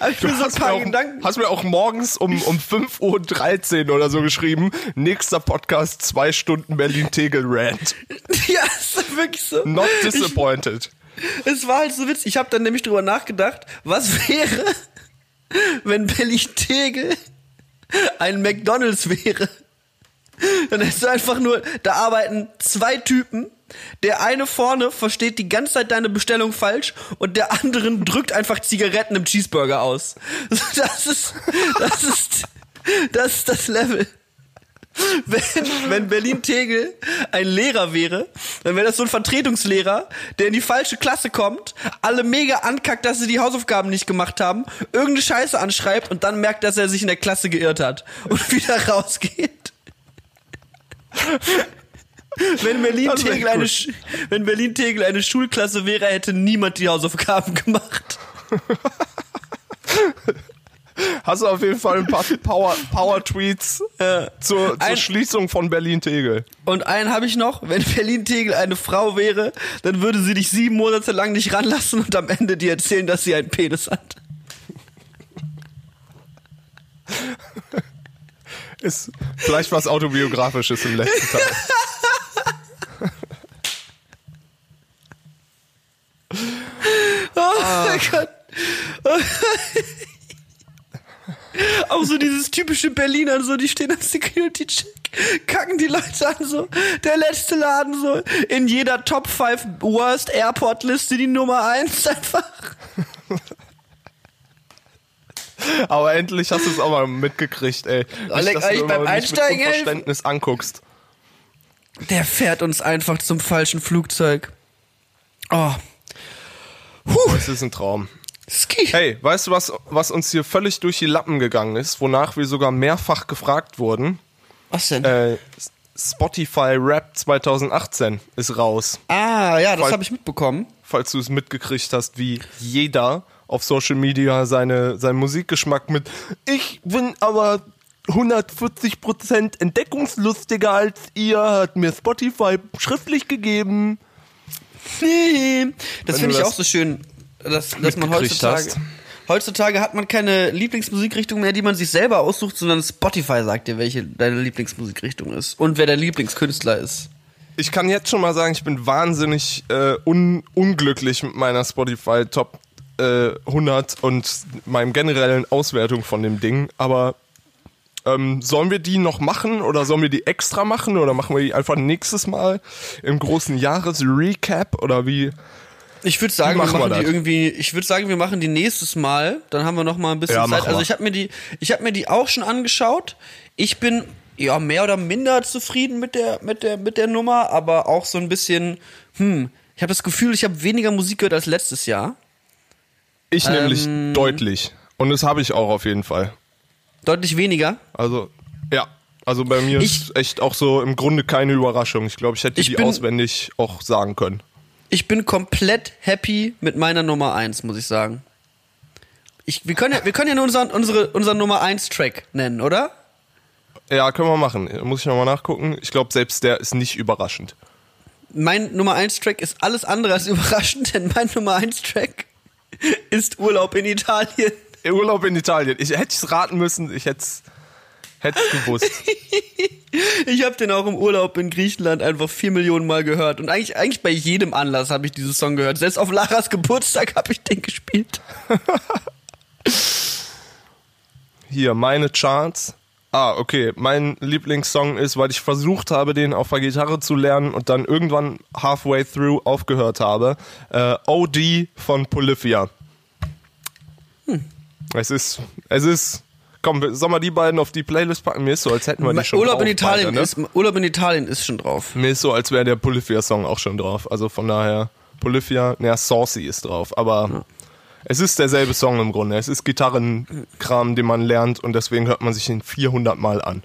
Habe ich mir so ein Hast mir, paar auch, Gedanken. hast mir auch morgens um, um 5.13 Uhr oder so geschrieben, nächster Podcast, zwei Stunden Berlin-Tegel-Rant. Ja, ist wirklich so. Not Ich, disappointed. es war halt so witzig. Ich habe dann nämlich drüber nachgedacht, was wäre, wenn Berlin-Tegel ein McDonalds wäre. Dann du einfach nur, da arbeiten zwei Typen. Der eine vorne versteht die ganze Zeit deine Bestellung falsch und der andere drückt einfach Zigaretten im Cheeseburger aus. Das ist, das ist, das ist das Level. Wenn, wenn Berlin-Tegel ein Lehrer wäre, dann wäre das so ein Vertretungslehrer, der in die falsche Klasse kommt, alle mega ankackt, dass sie die Hausaufgaben nicht gemacht haben, irgendeine Scheiße anschreibt und dann merkt, dass er sich in der Klasse geirrt hat und wieder rausgeht. Wenn Berlin-Tegel eine, gut. Sch- wenn Berlin-Tegel eine Schulklasse wäre, hätte niemand die Hausaufgaben gemacht. Hast du auf jeden Fall ein paar Power, Power Tweets zur, zur Ein- Schließung von Berlin-Tegel. Und einen habe ich noch, wenn Berlin Tegel eine Frau wäre, dann würde sie dich sieben Monate lang nicht ranlassen und am Ende dir erzählen, dass sie einen Penis hat. Ist vielleicht was autobiografisches im letzten Teil. Oh mein Gott. Auch so dieses typische Berliner, so, die stehen am Security-Check, kacken die Leute an, so, der letzte Laden, so, in jeder Top 5 Worst Airport-Liste die Nummer 1 einfach. Aber endlich hast du es auch mal mitgekriegt, ey. Nicht, Alec, dass du beim immer nicht Einsteigen mit helfen? Unverständnis anguckst. Der fährt uns einfach zum falschen Flugzeug. Oh. Das ist ein Traum. Ski. Hey, weißt du, was, was uns hier völlig durch die Lappen gegangen ist, wonach wir sogar mehrfach gefragt wurden? Was denn? Äh, Spotify Rap 2018 ist raus. ah, ja, das habe ich mitbekommen. Falls du es mitgekriegt hast, wie jeder auf Social Media seine, seinen Musikgeschmack mit Ich bin aber 140% entdeckungslustiger als ihr, hat mir Spotify schriftlich gegeben. Nee. Das finde ich auch so schön, dass, dass man heutzutage. hast. Heutzutage hat man keine Lieblingsmusikrichtung mehr, die man sich selber aussucht, sondern Spotify sagt dir, welche deine Lieblingsmusikrichtung ist und wer dein Lieblingskünstler ist. Ich kann jetzt schon mal sagen, ich bin wahnsinnig äh, un unglücklich mit meiner Spotify Top äh, 100 und meinem generellen Auswertung von dem Ding. Aber ähm, sollen wir die noch machen oder sollen wir die extra machen oder machen wir die einfach nächstes Mal im großen Jahresrecap oder wie? Ich würde sagen, Wie wir machen wir machen die das? irgendwie. Ich würde sagen, wir machen die nächstes Mal. Dann haben wir noch mal ein bisschen Ja, Zeit. Also ich habe mir die, ich habe mir die auch schon angeschaut. Ich bin ja mehr oder minder zufrieden mit der, mit der, mit der Nummer, aber auch so ein bisschen. Hm, ich habe das Gefühl, ich habe weniger Musik gehört als letztes Jahr. Ich nämlich Ähm. deutlich. Und das habe ich auch auf jeden Fall. Deutlich weniger. Also, ja. Also bei mir Ich- ist echt auch so im Grunde keine Überraschung. Ich glaube, ich hätte Ich die bin- auswendig auch sagen können. Ich bin komplett happy mit meiner Nummer 1, muss ich sagen. Ich, wir können ja, wir können ja nur unseren, unsere, unseren Nummer 1 Track nennen, oder? Ja, können wir machen. Muss ich nochmal nachgucken. Ich glaube, selbst der ist nicht überraschend. Mein Nummer 1 Track ist alles andere als überraschend, denn mein Nummer 1 Track ist Urlaub in Italien. Urlaub in Italien. Ich hätte es raten müssen, ich hätte es gewusst. Ich habe den auch im Urlaub in Griechenland einfach vier Millionen Mal gehört. Und eigentlich, eigentlich bei jedem Anlass habe ich diesen Song gehört. Selbst auf Laras Geburtstag habe ich den gespielt. Hier, meine Charts. Ah, okay. Mein Lieblingssong ist, weil ich versucht habe, den auf der Gitarre zu lernen und dann irgendwann halfway through aufgehört habe. Äh, OD von Polyphia. Es ist, es ist, komm, sollen wir die beiden auf die Playlist packen? Mir ist so, als hätten wir die schon Urlaub drauf, in Italien beide, ne? ist Urlaub in Italien ist schon drauf. Mir ist so, als wäre der Polyphia-Song auch schon drauf. Also von daher, Polyphia, naja, Saucy ist drauf. Aber es ist derselbe Song im Grunde. Es ist Gitarrenkram, den man lernt und deswegen hört man sich ihn 400 Mal an.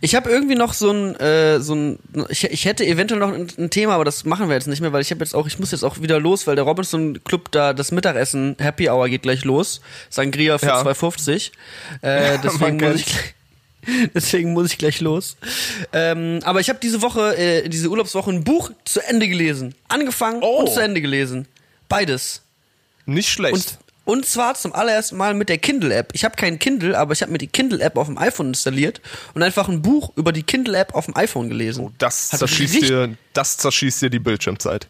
Ich habe irgendwie noch so ein, äh, so ein, ich, ich hätte eventuell noch ein, ein Thema, aber das machen wir jetzt nicht mehr, weil ich habe jetzt auch, ich muss jetzt auch wieder los, weil der Robinson Club da das Mittagessen Happy Hour geht gleich los, Sangria für Ja. 2,50. Äh, deswegen man muss ich gleich, deswegen muss ich gleich los. Ähm, aber ich habe diese Woche, äh, diese Urlaubswoche ein Buch zu Ende gelesen, angefangen Oh. und zu Ende gelesen, beides. Nicht schlecht. Und, und zwar zum allerersten Mal mit der Kindle-App. Ich habe keinen Kindle, aber ich habe mir die Kindle-App auf dem iPhone installiert und einfach ein Buch über die Kindle-App auf dem iPhone gelesen. das Hat zerschießt, dir, das zerschießt dir die Bildschirmzeit.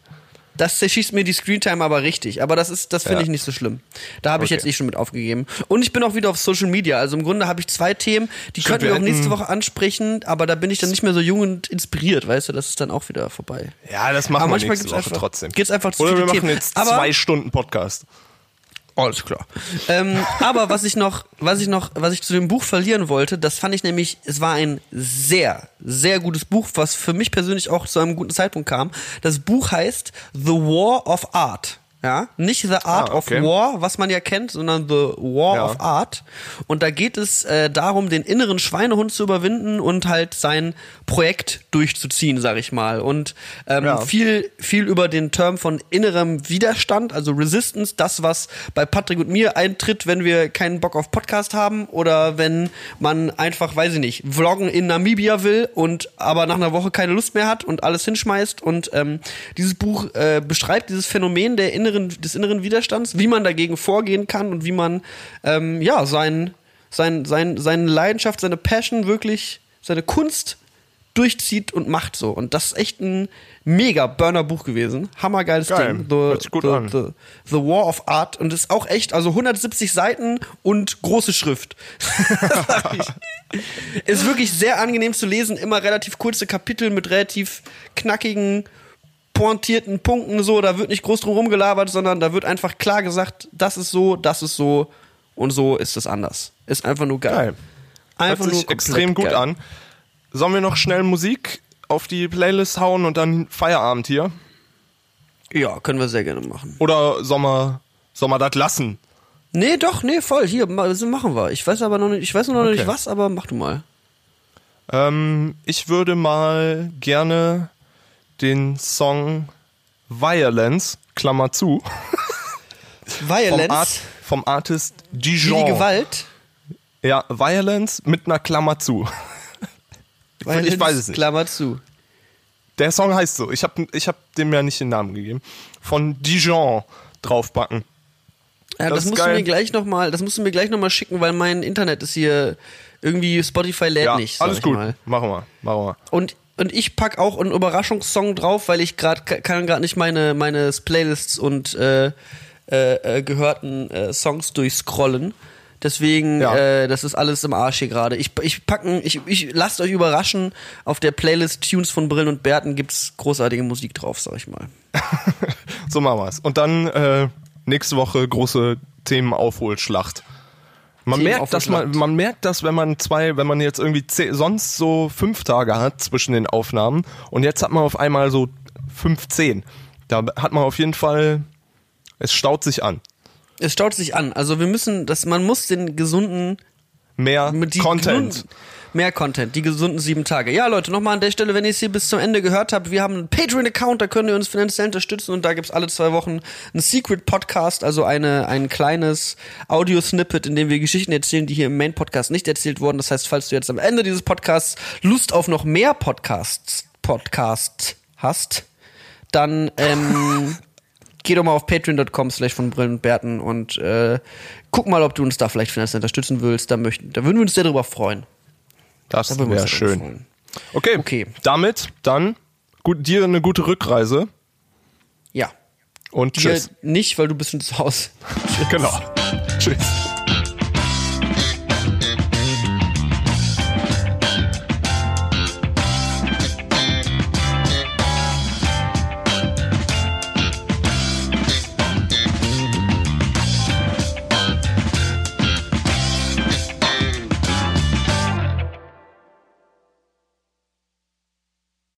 Das zerschießt mir die Screentime aber richtig. Aber das ist, das finde Ja. ich nicht so schlimm. Da habe ich Okay. jetzt eh schon mit aufgegeben. Und ich bin auch wieder auf Social Media. Also im Grunde habe ich zwei Themen, die Stimmt, könnten wir auch nächste Woche ansprechen, aber da bin ich dann nicht mehr so jung und inspiriert, weißt du, das ist dann auch wieder vorbei. Ja, das machen Aber wir manchmal nächste gibt's Woche einfach- trotzdem. gibt's einfach zu Oder wir machen Themen. jetzt Aber- zwei Stunden Podcast. Alles klar. ähm, aber was ich noch, was ich noch, was ich zu dem Buch verlieren wollte, das fand ich nämlich, es war ein sehr, sehr gutes Buch, was für mich persönlich auch zu einem guten Zeitpunkt kam. Das Buch heißt The War of Art. Ja, nicht The Art Ah, okay. of War, was man ja kennt, sondern The War Ja. of Art. Und da geht es äh, darum, den inneren Schweinehund zu überwinden und halt sein Projekt durchzuziehen, sag ich mal. Und ähm, Ja. viel, viel über den Term von innerem Widerstand, also Resistance, das, was bei Patrick und mir eintritt, wenn wir keinen Bock auf Podcast haben oder wenn man einfach, weiß ich nicht, vloggen in Namibia will und aber nach einer Woche keine Lust mehr hat und alles hinschmeißt. Und ähm, dieses Buch äh, beschreibt dieses Phänomen der inneren, des inneren Widerstands, wie man dagegen vorgehen kann und wie man ähm, ja sein, sein, sein, seine Leidenschaft, seine Passion wirklich, seine Kunst durchzieht und macht so. Und das ist echt ein mega Burner-Buch gewesen. Hammergeiles Geil. Ding. The, the. The, the War of Art. Und ist auch echt, also 170 Seiten und große Schrift. Ist wirklich sehr angenehm zu lesen. Immer relativ kurze Kapitel mit relativ knackigen, pointierten Punkten. So, da wird nicht groß drum rumgelabert, sondern da wird einfach klar gesagt, das ist so, das ist so und so ist es anders. Ist einfach nur geil. Geil. Einfach Hört sich extrem gut geil. an. Sollen wir noch schnell Musik auf die Playlist hauen und dann Feierabend hier? Ja, können wir sehr gerne machen. Oder sollen wir, sollen wir das lassen? Nee, doch, nee, voll. Hier, so machen wir. Ich weiß aber noch nicht, ich weiß noch Okay. nicht was, aber mach du mal. Ähm, ich würde mal gerne den Song Violence, Klammer zu, vom, Violence, Art, vom Artist Dijon. die Gewalt. Ja, Violence mit einer Klammer zu. Violence, ich weiß es nicht. Klammer zu. Der Song heißt so. Ich habe ich hab dem ja nicht den Namen gegeben. Von Dijon draufpacken. Ja, Das das, musst du mir gleich noch mal, das musst du mir gleich noch mal schicken, weil mein Internet ist hier irgendwie Spotify lädt Ja, nicht. alles gut. Mal. Machen wir, machen wir. Und und ich pack auch einen Überraschungssong drauf, weil ich gerade kann gerade nicht meine meine Playlists und äh, äh, äh, gehörten äh, Songs durchscrollen. Deswegen, Ja. äh, das ist alles im Arsch hier gerade. Ich, ich packen, ich, ich lasst euch überraschen. Auf der Playlist Tunes von Brillen und Bärten gibt's großartige Musik drauf, sag ich mal. So machen wir's. Und dann äh, nächste Woche große Themenaufholschlacht. Man merkt, dass man, man merkt das, wenn man zwei, wenn man jetzt irgendwie zehn, sonst so fünf Tage hat zwischen den Aufnahmen und jetzt hat man auf einmal so 15. Da hat man auf jeden Fall, es staut sich an. Es staut sich an. Also wir müssen, das, man muss den gesunden Mehr Content. gesunden- Mehr Content, die gesunden sieben Tage. Ja, Leute, nochmal an der Stelle, wenn ihr es hier bis zum Ende gehört habt, wir haben einen Patreon-Account, da könnt ihr uns finanziell unterstützen und da gibt's alle zwei Wochen einen Secret-Podcast, also eine, ein kleines Audio-Snippet, in dem wir Geschichten erzählen, die hier im Main-Podcast nicht erzählt wurden. Das heißt, falls du jetzt am Ende dieses Podcasts Lust auf noch mehr Podcasts, Podcasts hast, dann ähm, geh doch mal auf patreon.com slash von Brillen und Bärten und äh, guck mal, ob du uns da vielleicht finanziell unterstützen willst. Da, möchten, da würden wir uns sehr drüber freuen. Das wäre schön. Okay. Okay. Damit dann gut, dir eine gute Rückreise Ja. und Dir tschüss. nicht, weil du bist schon zu Hause. Genau. Tschüss.